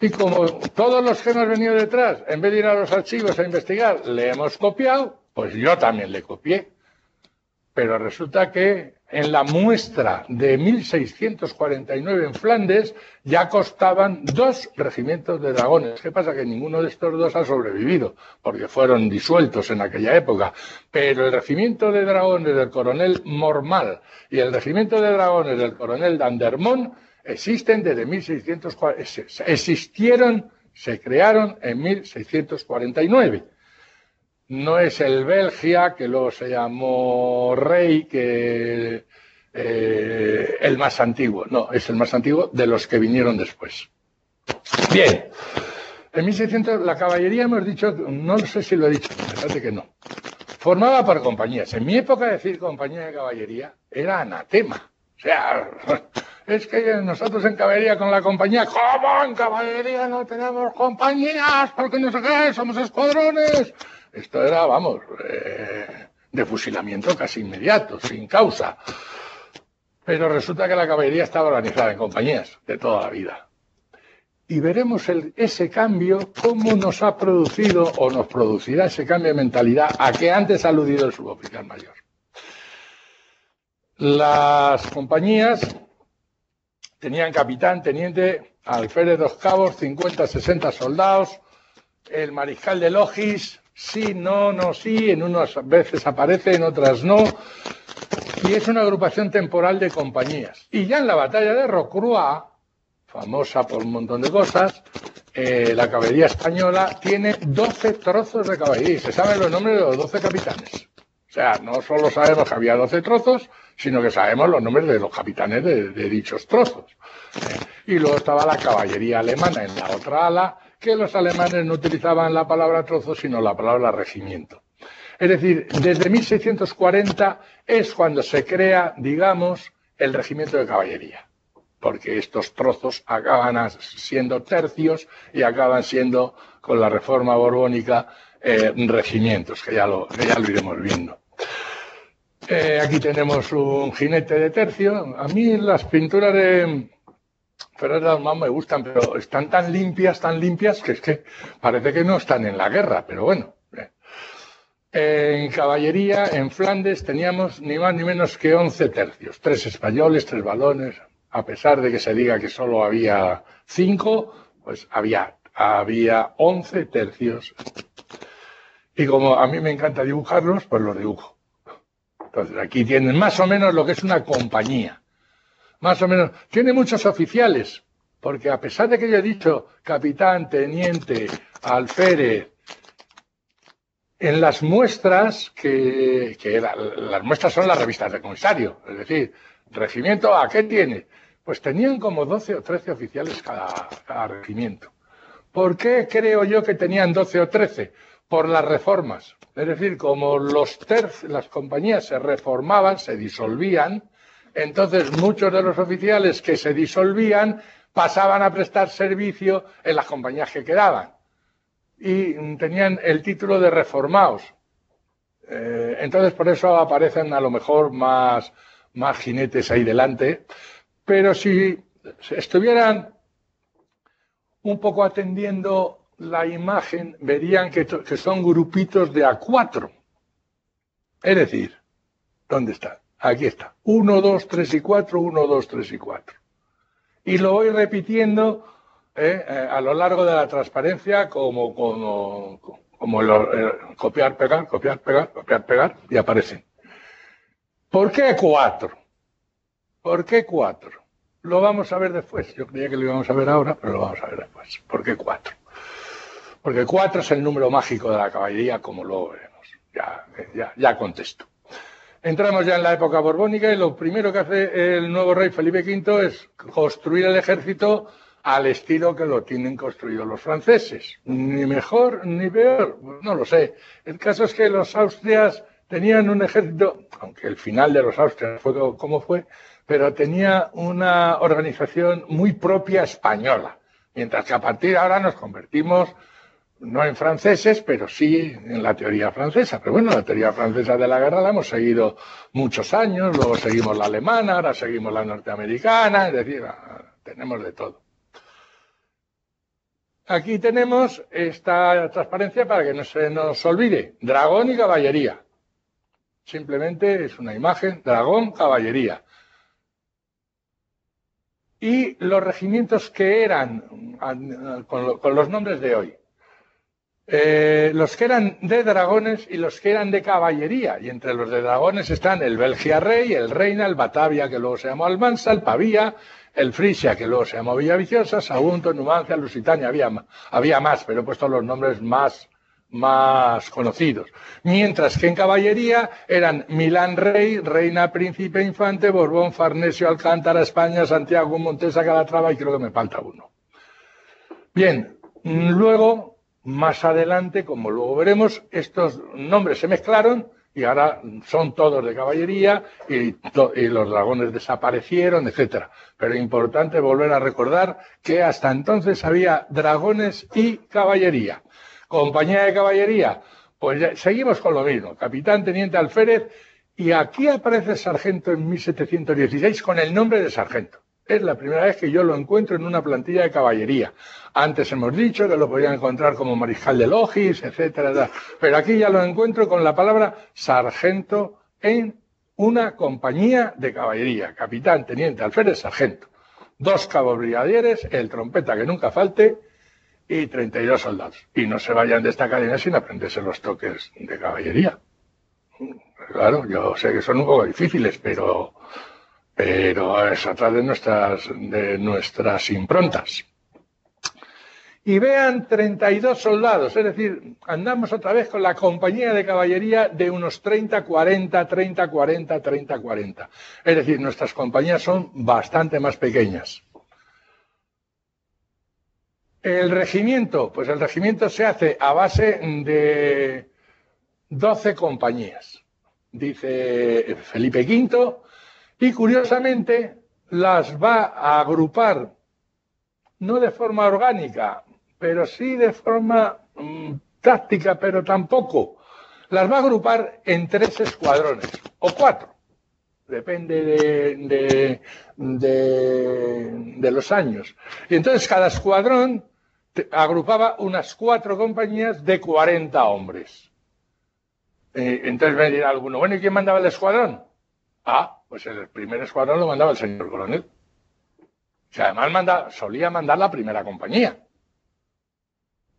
Y como todos los que hemos venido detrás, en vez de ir a los archivos a investigar, le hemos copiado, pues yo también le copié. Pero resulta que en la muestra de 1649 en Flandes ya costaban dos regimientos de dragones. ¿Qué pasa? Que ninguno de estos dos ha sobrevivido, porque fueron disueltos en aquella época. Pero el regimiento de dragones del coronel Mormal y el regimiento de dragones del coronel Dandermont existen desde 1640. Existieron se crearon en 1649. No es el Belgia, que luego se llamó Rey, que eh, el más antiguo. No, es el más antiguo de los que vinieron después. Bien. En 1600 la caballería hemos dicho, no sé si lo he dicho, parece que no. Formaba por compañías. En mi época decir compañía de caballería era anatema. O sea, es que nosotros en caballería con la compañía, ¿cómo en caballería no tenemos compañías? Porque no sé qué, somos escuadrones. Esto era, vamos, eh, de fusilamiento casi inmediato, sin causa. Pero resulta que la caballería estaba organizada en compañías de toda la vida. Y veremos ese cambio, cómo nos ha producido o nos producirá ese cambio de mentalidad a que antes ha aludido el suboficial mayor. Las compañías tenían capitán, teniente, alférez dos cabos, 50, 60 soldados, el mariscal de Logis, sí, no, no, sí, en unas veces aparece, en otras no, y es una agrupación temporal de compañías. Y ya en la batalla de Rocroi, famosa por un montón de cosas, eh, la caballería española tiene 12 trozos de caballería y se saben los nombres de los 12 capitanes. O sea, no solo sabemos que había 12 trozos, sino que sabemos los nombres de los capitanes de, dichos trozos. Y luego estaba la caballería alemana en la otra ala, que los alemanes no utilizaban la palabra trozo, sino la palabra regimiento. Es decir, desde 1640 es cuando se crea, digamos, el regimiento de caballería, porque estos trozos acaban siendo tercios y acaban siendo, con la reforma borbónica, eh, regimientos, que ya, lo, ya lo iremos viendo. Eh, aquí tenemos un jinete de tercio. A mí las pinturas de Dalmán me gustan, pero están tan limpias, tan limpias, que es que parece que no están en la guerra, pero bueno. En caballería, en Flandes, teníamos ni más ni menos que 11 tercios. Tres españoles, tres balones. A pesar de que se diga que solo había cinco, pues había, había 11 tercios. Y como a mí me encanta dibujarlos, pues los dibujo. Entonces, aquí tienen más o menos lo que es una compañía. Más o menos. Tiene muchos oficiales, porque a pesar de que yo he dicho capitán, teniente, alférez, en las muestras, que, las muestras son las revistas de comisario, es decir, regimiento ¿a qué tiene? Pues tenían como 12 o 13 oficiales cada, regimiento. ¿Por qué creo yo que tenían 12 o 13? Por las reformas. Es decir, como los las compañías se reformaban, se disolvían, entonces muchos de los oficiales que se disolvían pasaban a prestar servicio en las compañías que quedaban y tenían el título de reformados. Eh, entonces por eso aparecen a lo mejor más, más jinetes ahí delante. Pero si estuvieran un poco atendiendo la imagen, verían que, que son grupitos de A4. Es decir, ¿dónde está? Aquí está. 1, 2, 3 y 4, 1, 2, 3 y 4. Y lo voy repitiendo ¿eh? Eh, a lo largo de la transparencia como, como, como eh, copiar, pegar, copiar, pegar, copiar, pegar y aparecen. ¿Por qué cuatro? ¿Por qué cuatro? Lo vamos a ver después. Yo creía que lo íbamos a ver ahora, pero lo vamos a ver después. ¿Por qué cuatro? Porque cuatro es el número mágico de la caballería, como luego veremos. Ya, ya, ya contesto. Entramos ya en la época borbónica y lo primero que hace el nuevo rey Felipe V es construir el ejército al estilo que lo tienen construido los franceses. Ni mejor ni peor, no lo sé. El caso es que los austrias tenían un ejército, aunque el final de los austrias fue como fue, pero tenía una organización muy propia española. Mientras que a partir de ahora nos convertimos no en franceses, pero sí en la teoría francesa. Pero bueno, la teoría francesa de la guerra la hemos seguido muchos años, luego seguimos la alemana, ahora seguimos la norteamericana, es decir, tenemos de todo. Aquí tenemos esta transparencia para que no se nos olvide. Dragón y caballería. Simplemente es una imagen, dragón, caballería. Y los regimientos que eran con, los nombres de hoy. Eh, los que eran de dragones y los que eran de caballería. Y entre los de dragones están el Belgia Rey, el Reina, el Batavia, que luego se llamó Almansa, el Pavía, el Frisia, que luego se llamó Villaviciosa, Sagunto, Numancia, Lusitania, había, había más, pero he puesto los nombres más, más conocidos. Mientras que en caballería eran Milán Rey, Reina Príncipe Infante, Borbón, Farnesio, Alcántara, España, Santiago, Montesa, Calatrava y creo que me falta uno. Bien, luego más adelante, como luego veremos, estos nombres se mezclaron y ahora son todos de caballería y, los dragones desaparecieron, etcétera. Pero importante volver a recordar que hasta entonces había dragones y caballería. Compañía de caballería, pues seguimos con lo mismo. Capitán, teniente, alférez, y aquí aparece sargento en 1716 con el nombre de sargento. Es la primera vez que yo lo encuentro en una plantilla de caballería. Antes hemos dicho que lo podían encontrar como mariscal de logis, etcétera, pero aquí ya lo encuentro con la palabra sargento en una compañía de caballería. Capitán, teniente, alférez, sargento. Dos cabos brigadieres, el trompeta que nunca falte y 32 soldados. Y no se vayan de esta cadena sin aprenderse los toques de caballería. Claro, yo sé que son un poco difíciles, pero pero es atrás de nuestras, de nuestras improntas. Y vean 32 soldados, es decir, andamos otra vez con la compañía de caballería de unos 30, 40, 30, 40, 30, 40. Es decir, nuestras compañías son bastante más pequeñas. El regimiento, pues el regimiento se hace a base de 12 compañías. Dice Felipe V y curiosamente las va a agrupar, no de forma orgánica, pero sí de forma mm, táctica, pero tampoco. Las va a agrupar en tres escuadrones, o cuatro, depende de, de, los años. Y entonces cada escuadrón agrupaba unas cuatro compañías de 40 hombres. Eh, entonces me dirá alguno, bueno, ¿y quién mandaba el escuadrón? Ah, pues el primer escuadrón lo mandaba el señor coronel. O además solía mandar la primera compañía.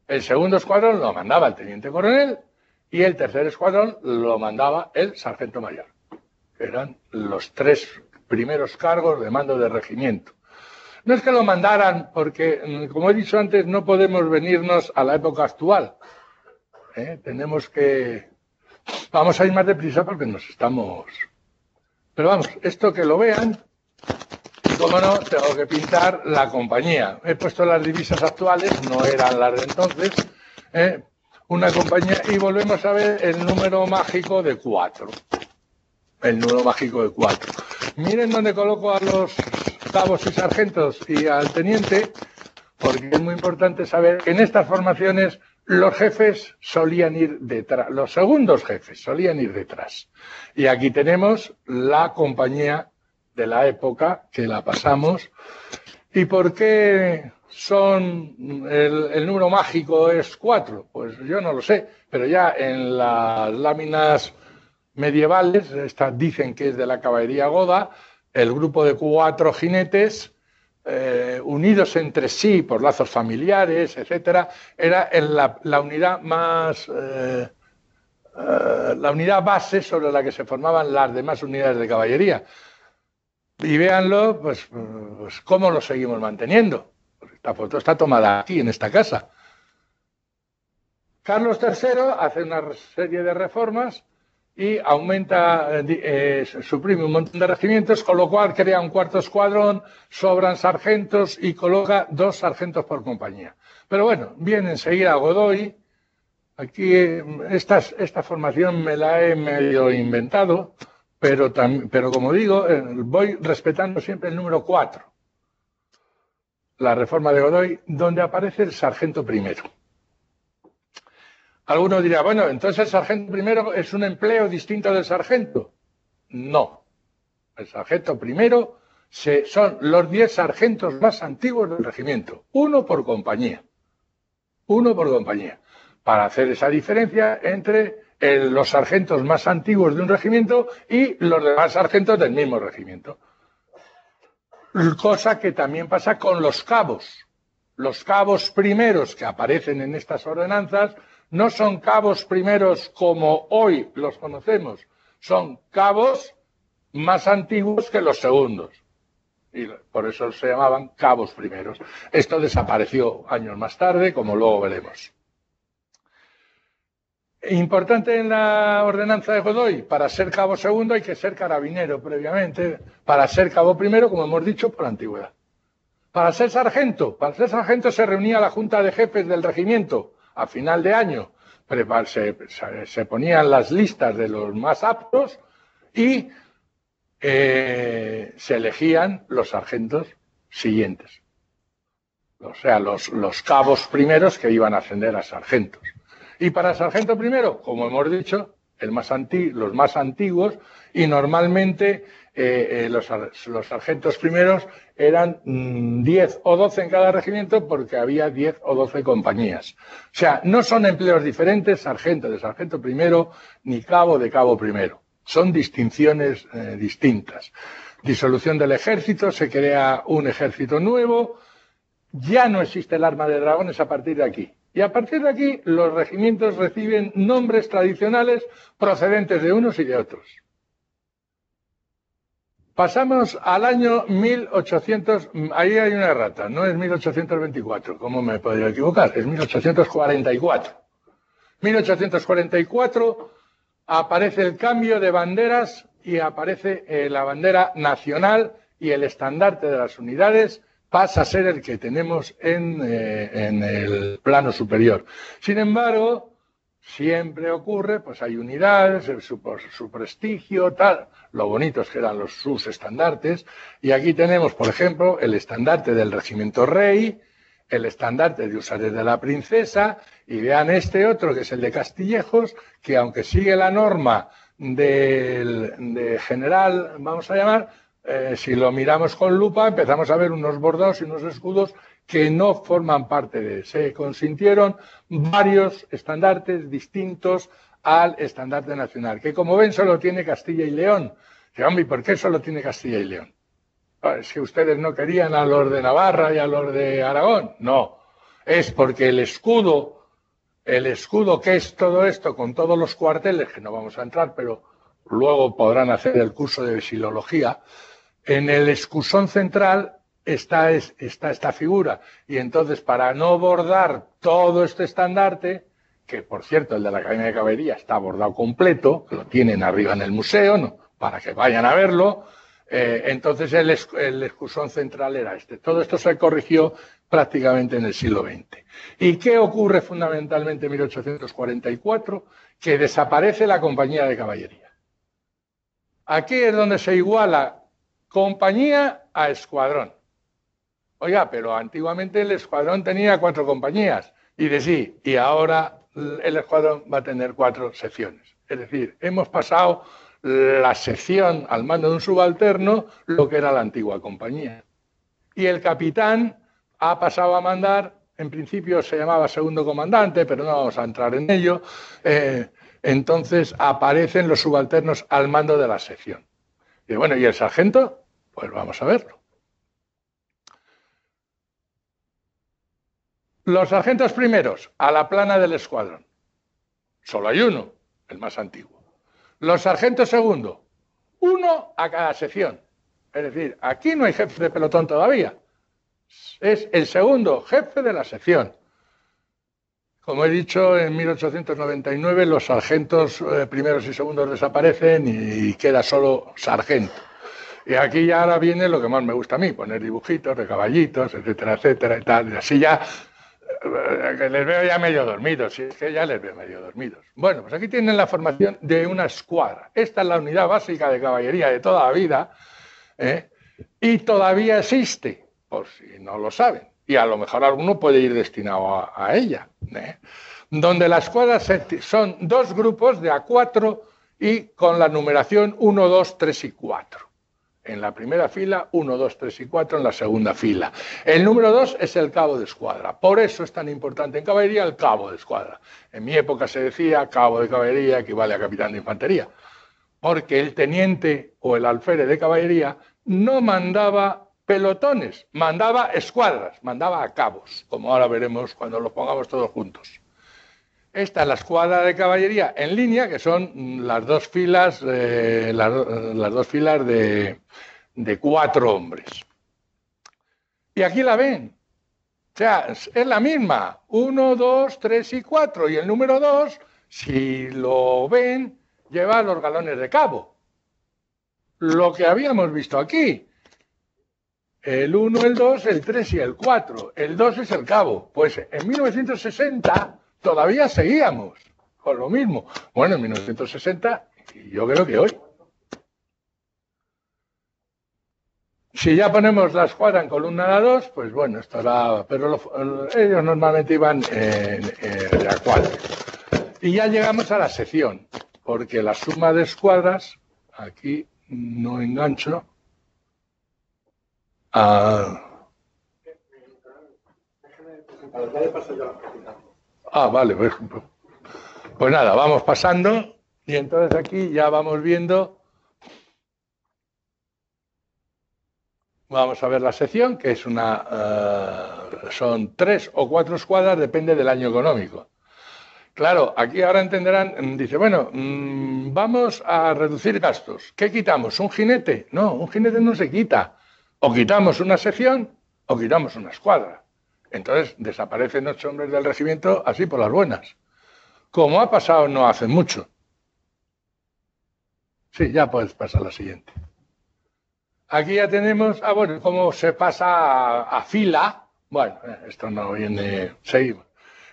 El segundo escuadrón lo mandaba el teniente coronel y el tercer escuadrón lo mandaba el sargento mayor. eran los tres primeros cargos de mando de regimiento. No es que lo mandaran porque, mm, como he dicho antes, no podemos venirnos a la época actual. ¿eh? Tenemos que... Vamos a ir más deprisa porque nos estamos pero vamos, esto que lo vean, y como no, tengo que pintar la compañía. He puesto las divisas actuales, no eran las de entonces. ¿eh? Una compañía, y volvemos a ver el número mágico de cuatro. El número mágico de cuatro. Miren dónde coloco a los cabos y sargentos y al teniente, porque es muy importante saber que en estas formaciones los jefes solían ir detrás, los segundos jefes solían ir detrás. Y aquí tenemos la compañía de la época que la pasamos. ¿Y por qué son el, número mágico es cuatro? Pues yo no lo sé, pero ya en las láminas medievales, estas dicen que es de la caballería goda, el grupo de cuatro jinetes eh, unidos entre sí por lazos familiares, etcétera, era la, unidad más eh, eh, la unidad base sobre la que se formaban las demás unidades de caballería. Y véanlo, pues, pues cómo lo seguimos manteniendo. Esta foto está tomada aquí, en esta casa. Carlos III hace una serie de reformas y aumenta, eh, eh, suprime un montón de regimientos, con lo cual crea un cuarto escuadrón, sobran sargentos y coloca dos sargentos por compañía. Pero bueno, viene enseguida Godoy. Aquí esta, esta formación me la he medio inventado, pero, pero como digo, eh, voy respetando siempre el número cuatro. La reforma de Godoy, donde aparece el sargento primero. Alguno dirá, bueno, entonces el sargento primero es un empleo distinto del sargento. No. El sargento primero son los diez sargentos más antiguos del regimiento, uno por compañía. Uno por compañía. Para hacer esa diferencia entre los sargentos más antiguos de un regimiento y los demás sargentos del mismo regimiento. Cosa que también pasa con los cabos. Los cabos primeros que aparecen en estas ordenanzas no son cabos primeros como hoy los conocemos, son cabos más antiguos que los segundos. Y por eso se llamaban cabos primeros. Esto desapareció años más tarde, como luego veremos. Importante en la ordenanza de Godoy, para ser cabo segundo hay que ser carabinero previamente, para ser cabo primero, como hemos dicho, por antigüedad. Para ser sargento, para ser sargento se reunía la junta de jefes del regimiento a final de año, se, se ponían las listas de los más aptos y eh, se elegían los sargentos siguientes. O sea, los, los cabos primeros que iban a ascender a sargentos. Y para sargento primero, como hemos dicho, el más los más antiguos, y normalmente eh, eh, los, sargentos primeros eran 10 mm, o 12 en cada regimiento porque había 10 o 12 compañías. O sea, no son empleos diferentes, sargento de sargento primero, ni cabo de cabo primero. Son distinciones eh, distintas. Disolución del ejército, se crea un ejército nuevo, ya no existe el arma de dragones a partir de aquí. Y a partir de aquí, los regimientos reciben nombres tradicionales procedentes de unos y de otros. Pasamos al año 1800, ahí hay una errata, no es 1824, ¿cómo me podría equivocar? Es 1844. 1844 aparece el cambio de banderas y aparece eh, la bandera nacional y el estandarte de las unidades pasa a ser el que tenemos en, eh, en el plano superior. Sin embargo, siempre ocurre, pues hay unidades, su, su, prestigio, tal. Lo bonitos que eran los, sus estandartes. Y aquí tenemos, por ejemplo, el estandarte del regimiento rey, el estandarte de Usares de la Princesa, y vean este otro, que es el de Castillejos, que aunque sigue la norma del de general, vamos a llamar, eh, si lo miramos con lupa, empezamos a ver unos bordados y unos escudos que no forman parte de. Se consintieron varios estandartes distintos al estandarte nacional, que como ven solo tiene Castilla y León. ¿y por qué solo tiene Castilla y León? Ah, ¿Es que ustedes no querían a los de Navarra y a los de Aragón? No. Es porque el escudo, el escudo que es todo esto con todos los cuarteles, que no vamos a entrar, pero luego podrán hacer el curso de silología, en el excusón central está esta figura. Y entonces, para no bordar todo este estandarte, que por cierto el de la Academia de Caballería está bordado completo, lo tienen arriba en el museo, para que vayan a verlo, eh, entonces el, el excusón central era este. Todo esto se corrigió prácticamente en el siglo XX. ¿Y qué ocurre fundamentalmente en 1844? Que desaparece la compañía de caballería. Aquí es donde se iguala compañía a escuadrón. Oiga, pero antiguamente el escuadrón tenía cuatro compañías. Y de sí, y ahora el escuadrón va a tener cuatro secciones. Es decir, hemos pasado la sección al mando de un subalterno, lo que era la antigua compañía. Y el capitán ha pasado a mandar, en principio se llamaba segundo comandante, pero no vamos a entrar en ello. Eh, entonces aparecen los subalternos al mando de la sección. Y bueno, ¿y el sargento? Pues vamos a verlo. Los sargentos primeros, a la plana del escuadrón. Solo hay uno, el más antiguo. Los sargentos segundo, uno a cada sección. Es decir, aquí no hay jefe de pelotón todavía. Es el segundo jefe de la sección. Como he dicho, en 1899 los sargentos eh, primeros y segundos desaparecen y queda solo sargento. Y aquí ya ahora viene lo que más me gusta a mí, poner dibujitos de caballitos, etcétera, etcétera, y tal. Y así ya, les veo ya medio dormidos, si es que ya les veo medio dormidos. Bueno, pues aquí tienen la formación de una escuadra. Esta es la unidad básica de caballería de toda la vida, ¿eh? y todavía existe, por si no lo saben. Y a lo mejor alguno puede ir destinado a, ella. ¿eh? Donde las escuadras son dos grupos de A4 y con la numeración 1, 2, 3 y 4 en la primera fila, 1, 2, 3 y 4 en la segunda fila. El número 2 es el cabo de escuadra. Por eso es tan importante en caballería el cabo de escuadra. En mi época se decía cabo de caballería equivale a capitán de infantería, porque el teniente o el alférez de caballería no mandaba pelotones, mandaba escuadras, mandaba a cabos, como ahora veremos cuando los pongamos todos juntos. Esta es la escuadra de caballería en línea, que son las dos filas, eh, las, las, dos filas de, de cuatro hombres. Y aquí la ven. O sea, es la misma. Uno, dos, tres y cuatro. Y el número dos, si lo ven, lleva los galones de cabo. Lo que habíamos visto aquí. El 1, el 2, el 3 y el 4. El 2 es el cabo. Pues en 1960 todavía seguíamos con lo mismo. Bueno, en 1960, yo creo que hoy. Si ya ponemos la escuadra en columna a 2, pues bueno, estará. Pero ellos normalmente iban en, en, a 4. Y ya llegamos a la sección, porque la suma de escuadras, aquí no engancho. Ah, ah vale, pues, pues nada, vamos pasando y entonces aquí ya vamos viendo Vamos a ver la sección, que es una, uh, son tres o cuatro escuadras, depende del año económico. Claro, aquí ahora entenderán, mm, dice, bueno, mmm, vamos a reducir gastos. ¿Qué quitamos? ¿Un jinete? No, un jinete no se quita. O quitamos una sección o quitamos una escuadra. Entonces desaparecen ocho hombres del regimiento así por las buenas. Como ha pasado no hace mucho. Sí, ya puedes pasar a la siguiente. Aquí ya tenemos, ah, bueno, cómo se pasa a, fila. Bueno, eh, esto no viene, seguimos.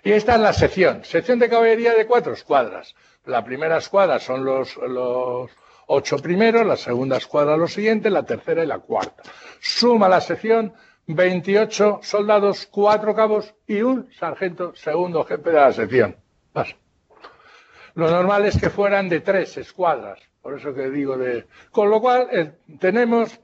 Y esta es la sección, sección de caballería de cuatro escuadras. La primera escuadra son los, los ocho primeros, la segunda escuadra los siguientes, la tercera y la cuarta. Suma la sección 28 soldados, cuatro cabos y un sargento segundo jefe de la sección. Pasa. Lo normal es que fueran de tres escuadras, por eso que digo de... Con lo cual eh, tenemos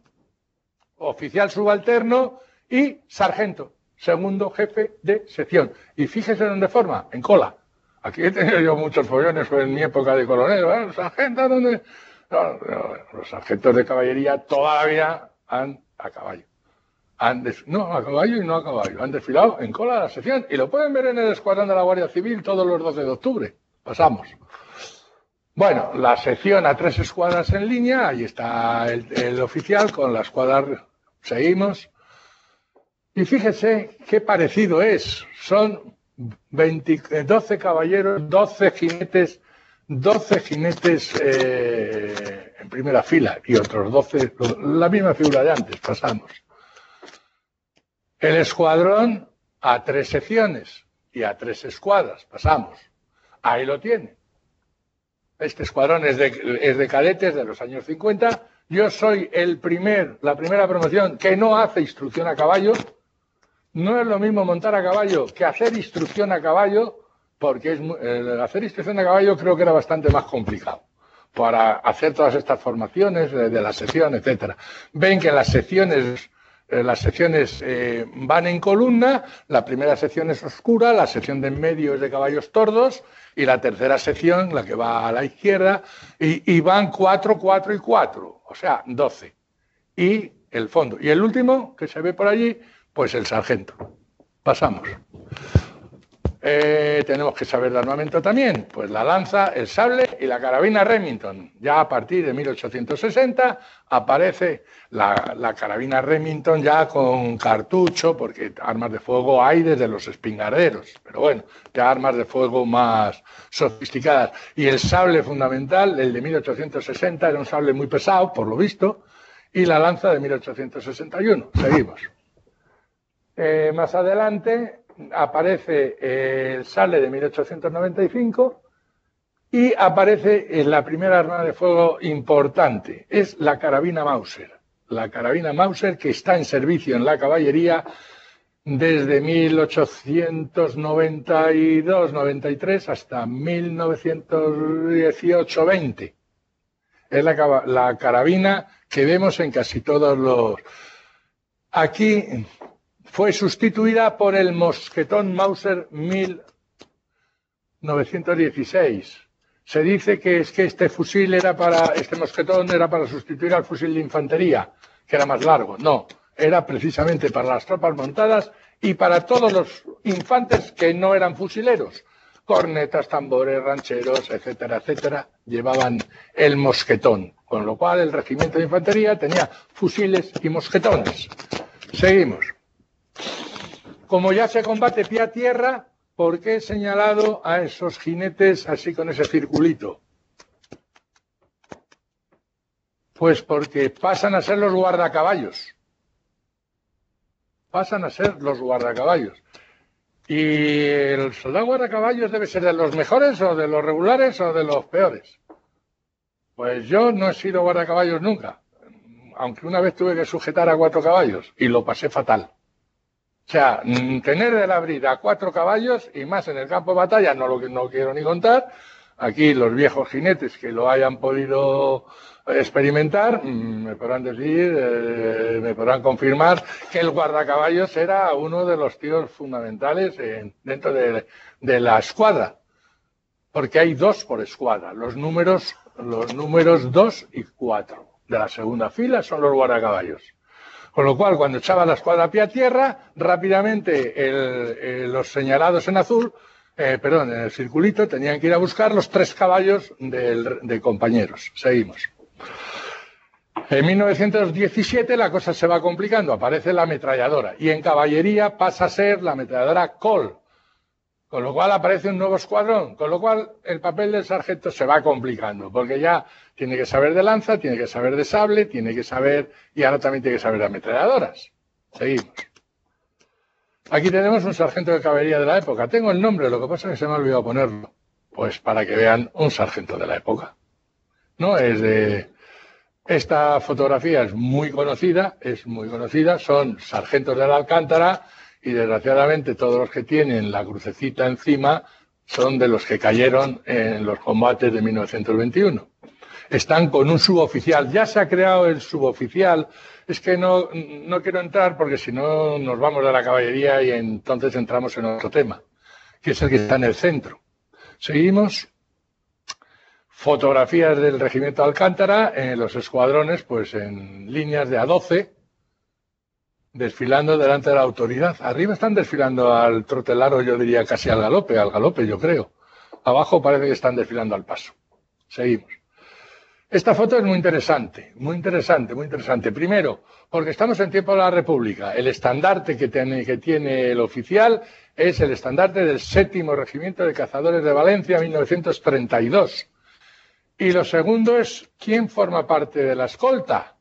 oficial subalterno y sargento, segundo jefe de sección. Y fíjese dónde forma, en cola. Aquí he tenido yo muchos follones en mi época de coronel. ¿eh? ¿Sargento dónde? Los sargentos de caballería toda la vida han a caballo. Han no, a caballo y no a caballo. Han desfilado en cola la sección. Y lo pueden ver en el escuadrón de la Guardia Civil todos los 12 de octubre. Pasamos. Bueno, la sección a tres escuadras en línea, ahí está el, oficial con la escuadra, seguimos. Y fíjese qué parecido es. Son 20, 12 caballeros, 12 jinetes, 12 jinetes eh, en primera fila y otros 12, la misma figura de antes, pasamos. El escuadrón a tres secciones y a tres escuadras, pasamos. Ahí lo tiene. Este escuadrón es de, es de cadetes de los años 50. Yo soy el primer, la primera promoción que no hace instrucción a caballo. No es lo mismo montar a caballo que hacer instrucción a caballo, porque es, eh, hacer instrucción a caballo creo que era bastante más complicado para hacer todas estas formaciones de, la sección, etcétera. Ven que las secciones las secciones eh, van en columna, la primera sección es oscura, la sección de en medio es de caballos tordos y la tercera sección, la que va a la izquierda, y, y van cuatro, cuatro y cuatro, o sea, doce. Y el fondo. Y el último, que se ve por allí, pues el sargento. Pasamos. Eh, tenemos que saber de armamento también, pues la lanza, el sable y la carabina Remington. Ya a partir de 1860 aparece la, carabina Remington ya con cartucho, porque armas de fuego hay desde los espingarderos, pero bueno, ya armas de fuego más sofisticadas. Y el sable fundamental, el de 1860, era un sable muy pesado, por lo visto, y la lanza de 1861. Seguimos. Eh, más adelante aparece el Sale de 1895 y aparece la primera arma de fuego importante, es la carabina Mauser. La carabina Mauser que está en servicio en la caballería desde 1892-93 hasta 1918-20. Es la carabina que vemos en casi todos los... Aquí fue sustituida por el mosquetón Mauser 1916. Se dice que es que este fusil era para, este mosquetón era para sustituir al fusil de infantería, que era más largo. No, era precisamente para las tropas montadas y para todos los infantes que no eran fusileros. cornetas, tambores, rancheros, etcétera, etcétera, llevaban el mosquetón, con lo cual el regimiento de infantería tenía fusiles y mosquetones. Seguimos. Como ya se combate pie a tierra, ¿por qué he señalado a esos jinetes así con ese circulito? Pues porque pasan a ser los guardacaballos. Pasan a ser los guardacaballos. ¿Y el soldado guardacaballos debe ser de los mejores o de los regulares o de los peores? Pues yo no he sido guardacaballos nunca, aunque una vez tuve que sujetar a cuatro caballos y lo pasé fatal. O sea, tener de la brida cuatro caballos y más en el campo de batalla, no lo no quiero ni contar. Aquí los viejos jinetes que lo hayan podido experimentar, mm, me podrán decir, eh, me podrán confirmar que el guardacaballos era uno de los tíos fundamentales dentro de, la escuadra, porque hay dos por escuadra, los números, los números dos y cuatro de la segunda fila son los guardacaballos. Con lo cual, cuando echaba la escuadra a pie a tierra, rápidamente los señalados en azul, eh, perdón, en el circulito, tenían que ir a buscar los tres caballos de compañeros. Seguimos. En 1917 la cosa se va complicando, aparece la ametralladora y en caballería pasa a ser la ametralladora Col, con lo cual aparece un nuevo escuadrón, con lo cual el papel del sargento se va complicando, porque ya tiene que saber de lanza, tiene que saber de sable, tiene que saber, y ahora también tiene que saber de ametralladoras. Seguimos. Aquí tenemos un sargento de caballería de la época. Tengo el nombre, lo que pasa es que se me ha olvidado ponerlo. Pues para que vean un sargento de la época. No es de, esta fotografía es muy conocida, es muy conocida, son sargentos de la Alcántara y desgraciadamente todos los que tienen la crucecita encima son de los que cayeron en los combates de 1921. Están con un suboficial, ya se ha creado el suboficial, es que no, no quiero entrar porque si no nos vamos de la caballería y entonces entramos en otro tema, que es el que está en el centro. Seguimos fotografías del regimiento Alcántara en los escuadrones, pues en líneas de A12, desfilando delante de la autoridad. Arriba están desfilando al trotelaro, yo diría casi al galope, al galope, yo creo. Abajo parece que están desfilando al paso. Seguimos. Esta foto es muy interesante, muy interesante, muy interesante. Primero, porque estamos en tiempo de la República. El estandarte que tiene, que tiene el oficial es el estandarte del séptimo regimiento de cazadores de Valencia, 1932 y lo segundo es, ¿quién forma parte de la escolta?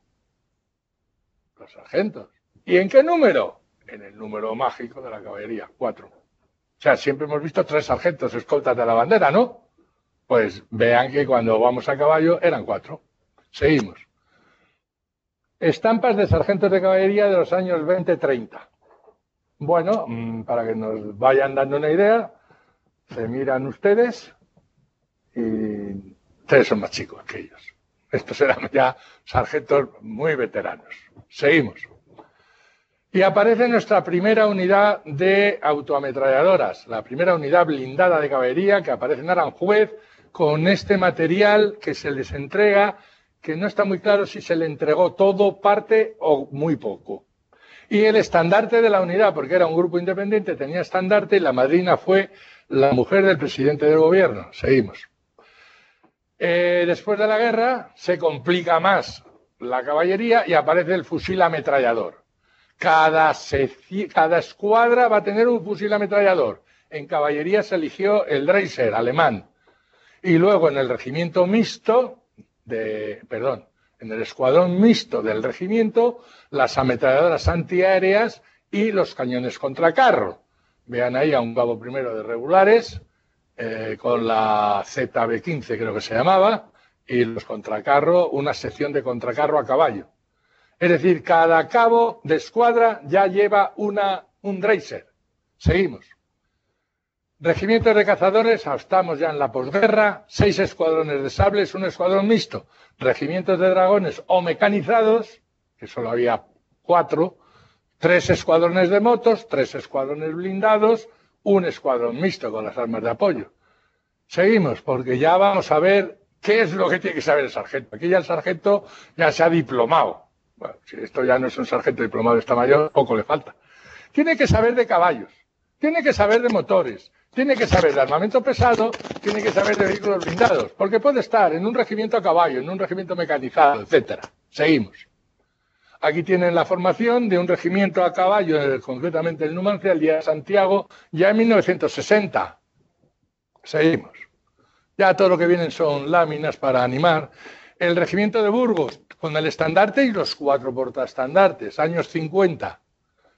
Los sargentos. ¿Y en qué número? En el número mágico de la caballería, cuatro. O sea, siempre hemos visto tres sargentos escoltas de la bandera, ¿no? Pues vean que cuando vamos a caballo eran cuatro. Seguimos. Estampas de sargentos de caballería de los años 20-30. Bueno, mm, para que nos vayan dando una idea, se miran ustedes y Ustedes son más chicos que ellos. Estos eran ya sargentos muy veteranos. Seguimos. Y aparece nuestra primera unidad de autoametralladoras, la primera unidad blindada de caballería que aparece en Aranjuez con este material que se les entrega, que no está muy claro si se le entregó todo, parte o muy poco. Y el estandarte de la unidad, porque era un grupo independiente, tenía estandarte y la madrina fue la mujer del presidente del gobierno. Seguimos. Eh, después de la guerra se complica más la caballería y aparece el fusil ametrallador. Cada, cada escuadra va a tener un fusil ametrallador. En caballería se eligió el Dreiser alemán. Y luego en el regimiento mixto, de, perdón, en el escuadrón mixto del regimiento, las ametralladoras antiaéreas y los cañones contra carro. Vean ahí a un cabo primero de regulares, eh, con la ZB15 creo que se llamaba, y los contracarro, una sección de contracarro a caballo. Es decir, cada cabo de escuadra ya lleva una, un Dreiser. Seguimos. Regimientos de cazadores, estamos ya en la posguerra, seis escuadrones de sables, un escuadrón mixto. Regimientos de dragones o mecanizados, que solo había cuatro, tres escuadrones de motos, tres escuadrones blindados, un escuadrón mixto con las armas de apoyo. Seguimos, porque ya vamos a ver qué es lo que tiene que saber el sargento. Aquí ya el sargento ya se ha diplomado. Bueno, si esto ya no es un sargento diplomado, está mayor, poco le falta. Tiene que saber de caballos, tiene que saber de motores, tiene que saber de armamento pesado, tiene que saber de vehículos blindados, porque puede estar en un regimiento a caballo, en un regimiento mecanizado, etcétera. Seguimos. Aquí tienen la formación de un regimiento a caballo, eh, concretamente el Numancia, el día de Santiago, ya en 1960. Seguimos. Ya todo lo que vienen son láminas para animar. El regimiento de Burgos, con el estandarte y los cuatro portaestandartes, años 50.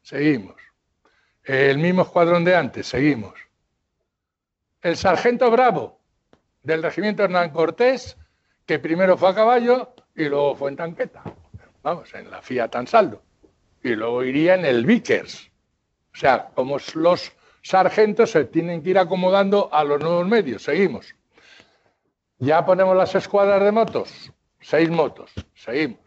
Seguimos. El mismo escuadrón de antes, seguimos. El sargento Bravo, del regimiento Hernán Cortés, que primero fue a caballo y luego fue en tanqueta. Vamos, en la Fiat Ansaldo. Y luego iría en el Vickers. O sea, como los sargentos se tienen que ir acomodando a los nuevos medios. Seguimos. Ya ponemos las escuadras de motos. Seis motos. Seguimos.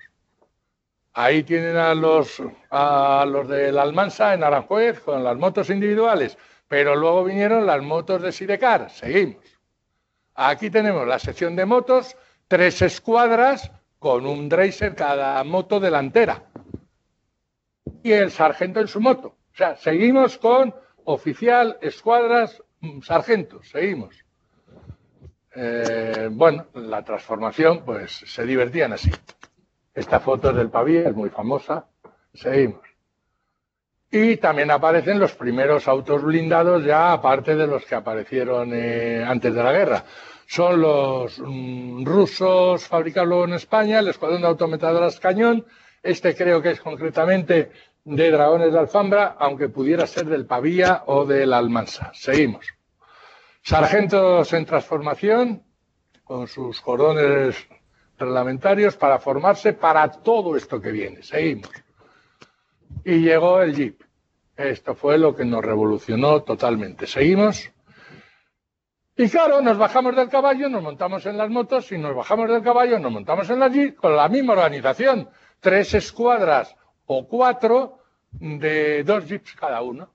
Ahí tienen a los, a los de la Almansa en Aranjuez con las motos individuales, pero luego vinieron las motos de Sidecar. Seguimos. Aquí tenemos la sección de motos, tres escuadras con un Dracer cada moto delantera y el sargento en su moto. O sea, seguimos con oficial, escuadras, sargentos, seguimos. Eh, bueno, la transformación, pues se divertían así. Esta foto es del Pavía, es muy famosa. Seguimos. Y también aparecen los primeros autos blindados ya aparte de los que aparecieron eh, antes de la guerra. Son los mm, rusos fabricados en España, el escuadrón de autometradoras Cañón. Este creo que es concretamente de Dragones de Alfambra, aunque pudiera ser del Pavía o del Almansa. Seguimos. Sargentos en transformación, con sus cordones reglamentarios para formarse para todo esto que viene. Seguimos. Y llegó el Jeep. Esto fue lo que nos revolucionó totalmente. Seguimos. Y claro, nos bajamos del caballo, nos montamos en las motos y nos bajamos del caballo, nos montamos en la Jeep con la misma organización. Tres escuadras o cuatro de dos Jeeps cada uno.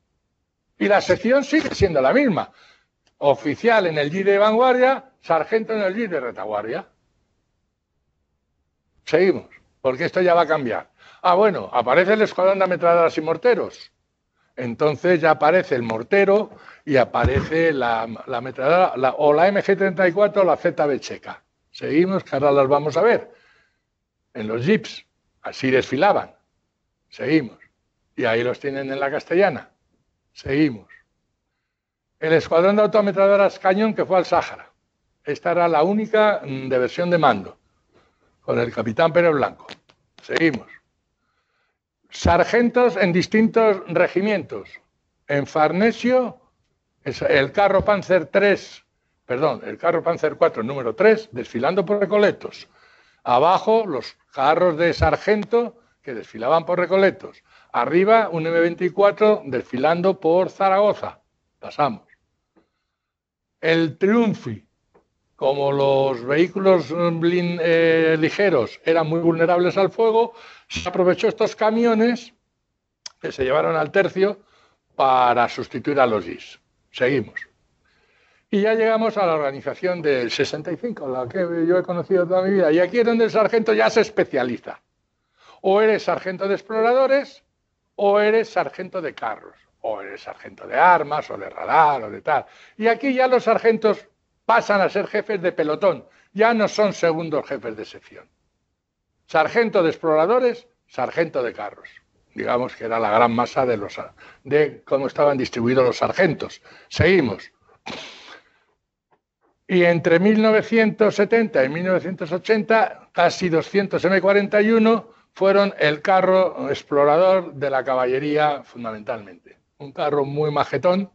Y la sección sigue siendo la misma. Oficial en el Jeep de vanguardia, sargento en el Jeep de retaguardia. Seguimos, porque esto ya va a cambiar. Ah, bueno, aparece el escuadrón de ametralladoras y morteros. Entonces ya aparece el mortero y aparece la, la o la MG-34 o la ZB checa. Seguimos, que ahora las vamos a ver. En los jeeps, así desfilaban. Seguimos. Y ahí los tienen en la castellana. Seguimos. El escuadrón de autoametralladoras Cañón que fue al Sáhara. Esta era la única mm, de versión de mando con el capitán Pérez Blanco. Seguimos. Sargentos en distintos regimientos. En Farnesio, el carro Panzer 3, perdón, el carro Panzer 4, número 3, desfilando por Recoletos. Abajo, los carros de sargento que desfilaban por Recoletos. Arriba, un M24 desfilando por Zaragoza. Pasamos. El Triunfi, como los vehículos eh, ligeros eran muy vulnerables al fuego, se aprovechó estos camiones que se llevaron al tercio para sustituir a los GIS. Seguimos. Y ya llegamos a la organización del 65, la que yo he conocido toda mi vida. Y aquí es donde el sargento ya se especializa. O eres sargento de exploradores o eres sargento de carros. O eres sargento de armas o de radar o de tal. Y aquí ya los sargentos pasan a ser jefes de pelotón, ya no son segundos jefes de sección. Sargento de exploradores, sargento de carros. Digamos que era la gran masa de, los, de cómo estaban distribuidos los sargentos. Seguimos. Y entre 1970 y 1980, casi 200 M41 fueron el carro explorador de la caballería fundamentalmente. Un carro muy majetón,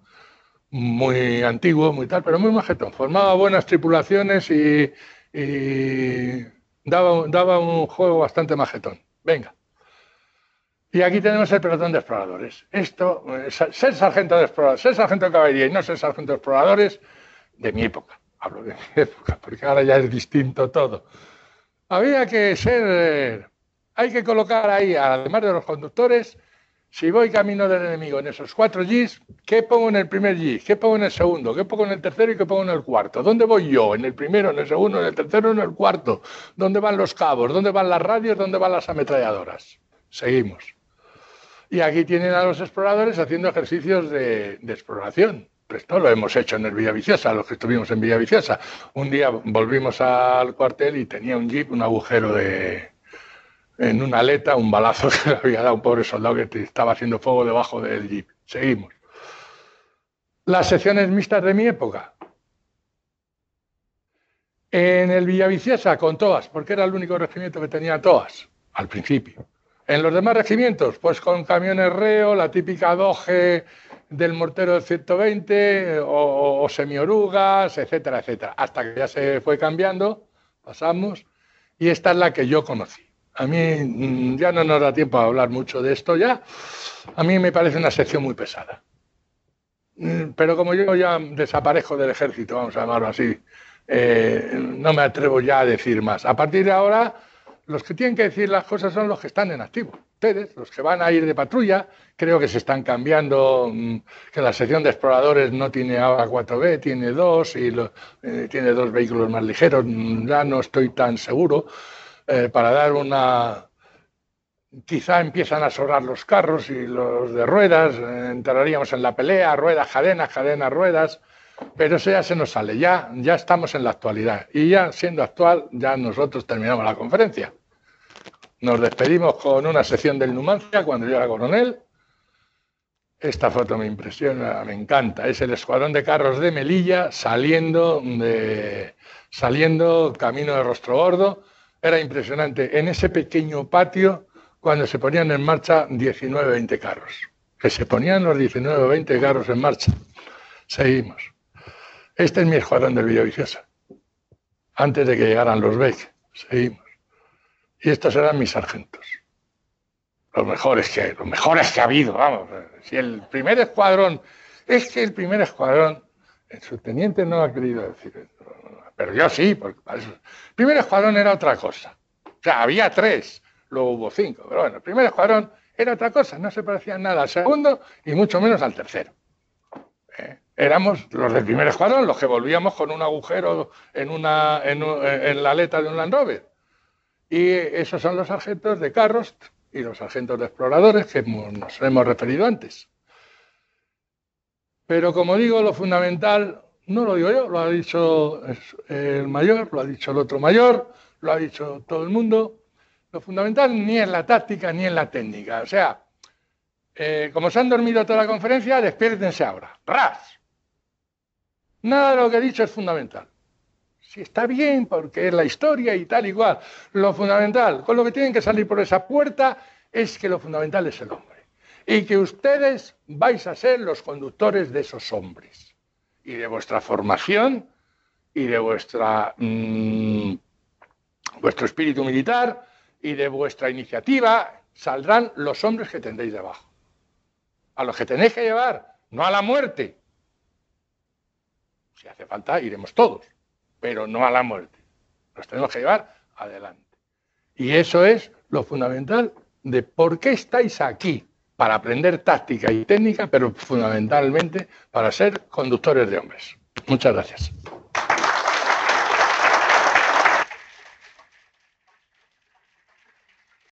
muy antiguo, muy tal, pero muy majetón. Formaba buenas tripulaciones y, daba, un juego bastante majetón. Venga. Y aquí tenemos el pelotón de exploradores. Esto, eh, ser sargento de exploradores, ser sargento de caballería y no ser sargento de exploradores, de mi época. Hablo de mi época, porque ahora ya es distinto todo. Había que ser, hay que colocar ahí, además de los conductores, si voy camino del enemigo en esos cuatro Gs, ¿qué pongo en el primer G? ¿Qué pongo en el segundo? ¿Qué pongo en el tercero y qué pongo en el cuarto? ¿Dónde voy yo? ¿En el primero, en el segundo, en el tercero, en el cuarto? ¿Dónde van los cabos? ¿Dónde van las radios? ¿Dónde van las ametralladoras? Seguimos. Y aquí tienen a los exploradores haciendo ejercicios de, exploración. esto lo hemos hecho en el Villaviciosa, los que estuvimos en Villaviciosa. Un día volvimos al cuartel y tenía un jeep un agujero de, en una aleta, un balazo que le había dado un pobre soldado que estaba haciendo fuego debajo del jeep. Seguimos. Las secciones mixtas de mi época. En el Villaviciosa con todas, porque era el único regimiento que tenía todas al principio. En los demás regimientos, pues con camiones reo, la típica doge del mortero del 120 o, o semiorugas, etcétera, etcétera. Hasta que ya se fue cambiando, pasamos, y esta es la que yo conocí. A mí mm, ya no nos da tiempo a hablar mucho de esto ya. A mí me parece una sección muy pesada. Mm, pero como yo ya desaparezco del ejército, vamos a llamarlo así, eh, no me atrevo ya a decir más. A partir de ahora, los que tienen que decir las cosas son los que están en activo. Ustedes, los que van a ir de patrulla, creo que se están cambiando, mm, que la sección de exploradores no tiene ahora 4B, tiene dos y eh, tiene dos vehículos más ligeros. Ya no estoy tan seguro. Eh, para dar una... Quizá empiezan a sobrar los carros y los de ruedas, entraríamos en la pelea, ruedas, cadenas, cadenas, ruedas, pero eso ya se nos sale, ya, ya estamos en la actualidad. Y ya siendo actual, ya nosotros terminamos la conferencia. Nos despedimos con una sección del Numancia cuando yo era coronel. Esta foto me impresiona, me encanta. Es el escuadrón de carros de Melilla saliendo, de, saliendo camino de Rostro Gordo era impresionante. En ese pequeño patio, cuando se ponían en marcha 19 20 carros. Que se ponían los 19 20 carros en marcha. Seguimos. Este es mi escuadrón del Villaviciosa. Antes de que llegaran los Beck. Seguimos. Y estos eran mis sargentos. Los mejores que, los mejores que ha habido, vamos. Si el primer escuadrón, es que el primer escuadrón, el subteniente no ha querido decir pero yo sí, porque para eso. El primer escuadrón era otra cosa. O sea, había tres, luego hubo cinco. Pero bueno, el primer escuadrón era otra cosa, no se parecía nada al segundo y mucho menos al tercero. ¿Eh? Éramos los del primer escuadrón, los que volvíamos con un agujero en, una, en, la aleta de un Land Rover. Y esos son los sargentos de carros y los sargentos de exploradores que nos hemos referido antes. Pero como digo, lo fundamental no lo digo yo, lo ha dicho el mayor, lo ha dicho el otro mayor, lo ha dicho todo el mundo. Lo fundamental ni en la táctica ni en la técnica. O sea, eh, como se han dormido toda la conferencia, despiértense ahora. ¡Ras! Nada de lo que he dicho es fundamental. Si está bien, porque es la historia y tal igual. Lo fundamental, con lo que tienen que salir por esa puerta, es que lo fundamental es el hombre. Y que ustedes vais a ser los conductores de esos hombres y de vuestra formación y de vuestra, mm, vuestro espíritu militar y de vuestra iniciativa saldrán los hombres que tendréis debajo. A los que tenéis que llevar, no a la muerte. Si hace falta, iremos todos, pero no a la muerte. Los tenemos que llevar adelante. Y eso es lo fundamental de por qué estáis aquí para aprender táctica y técnica, pero fundamentalmente para ser conductores de hombres. Muchas gracias.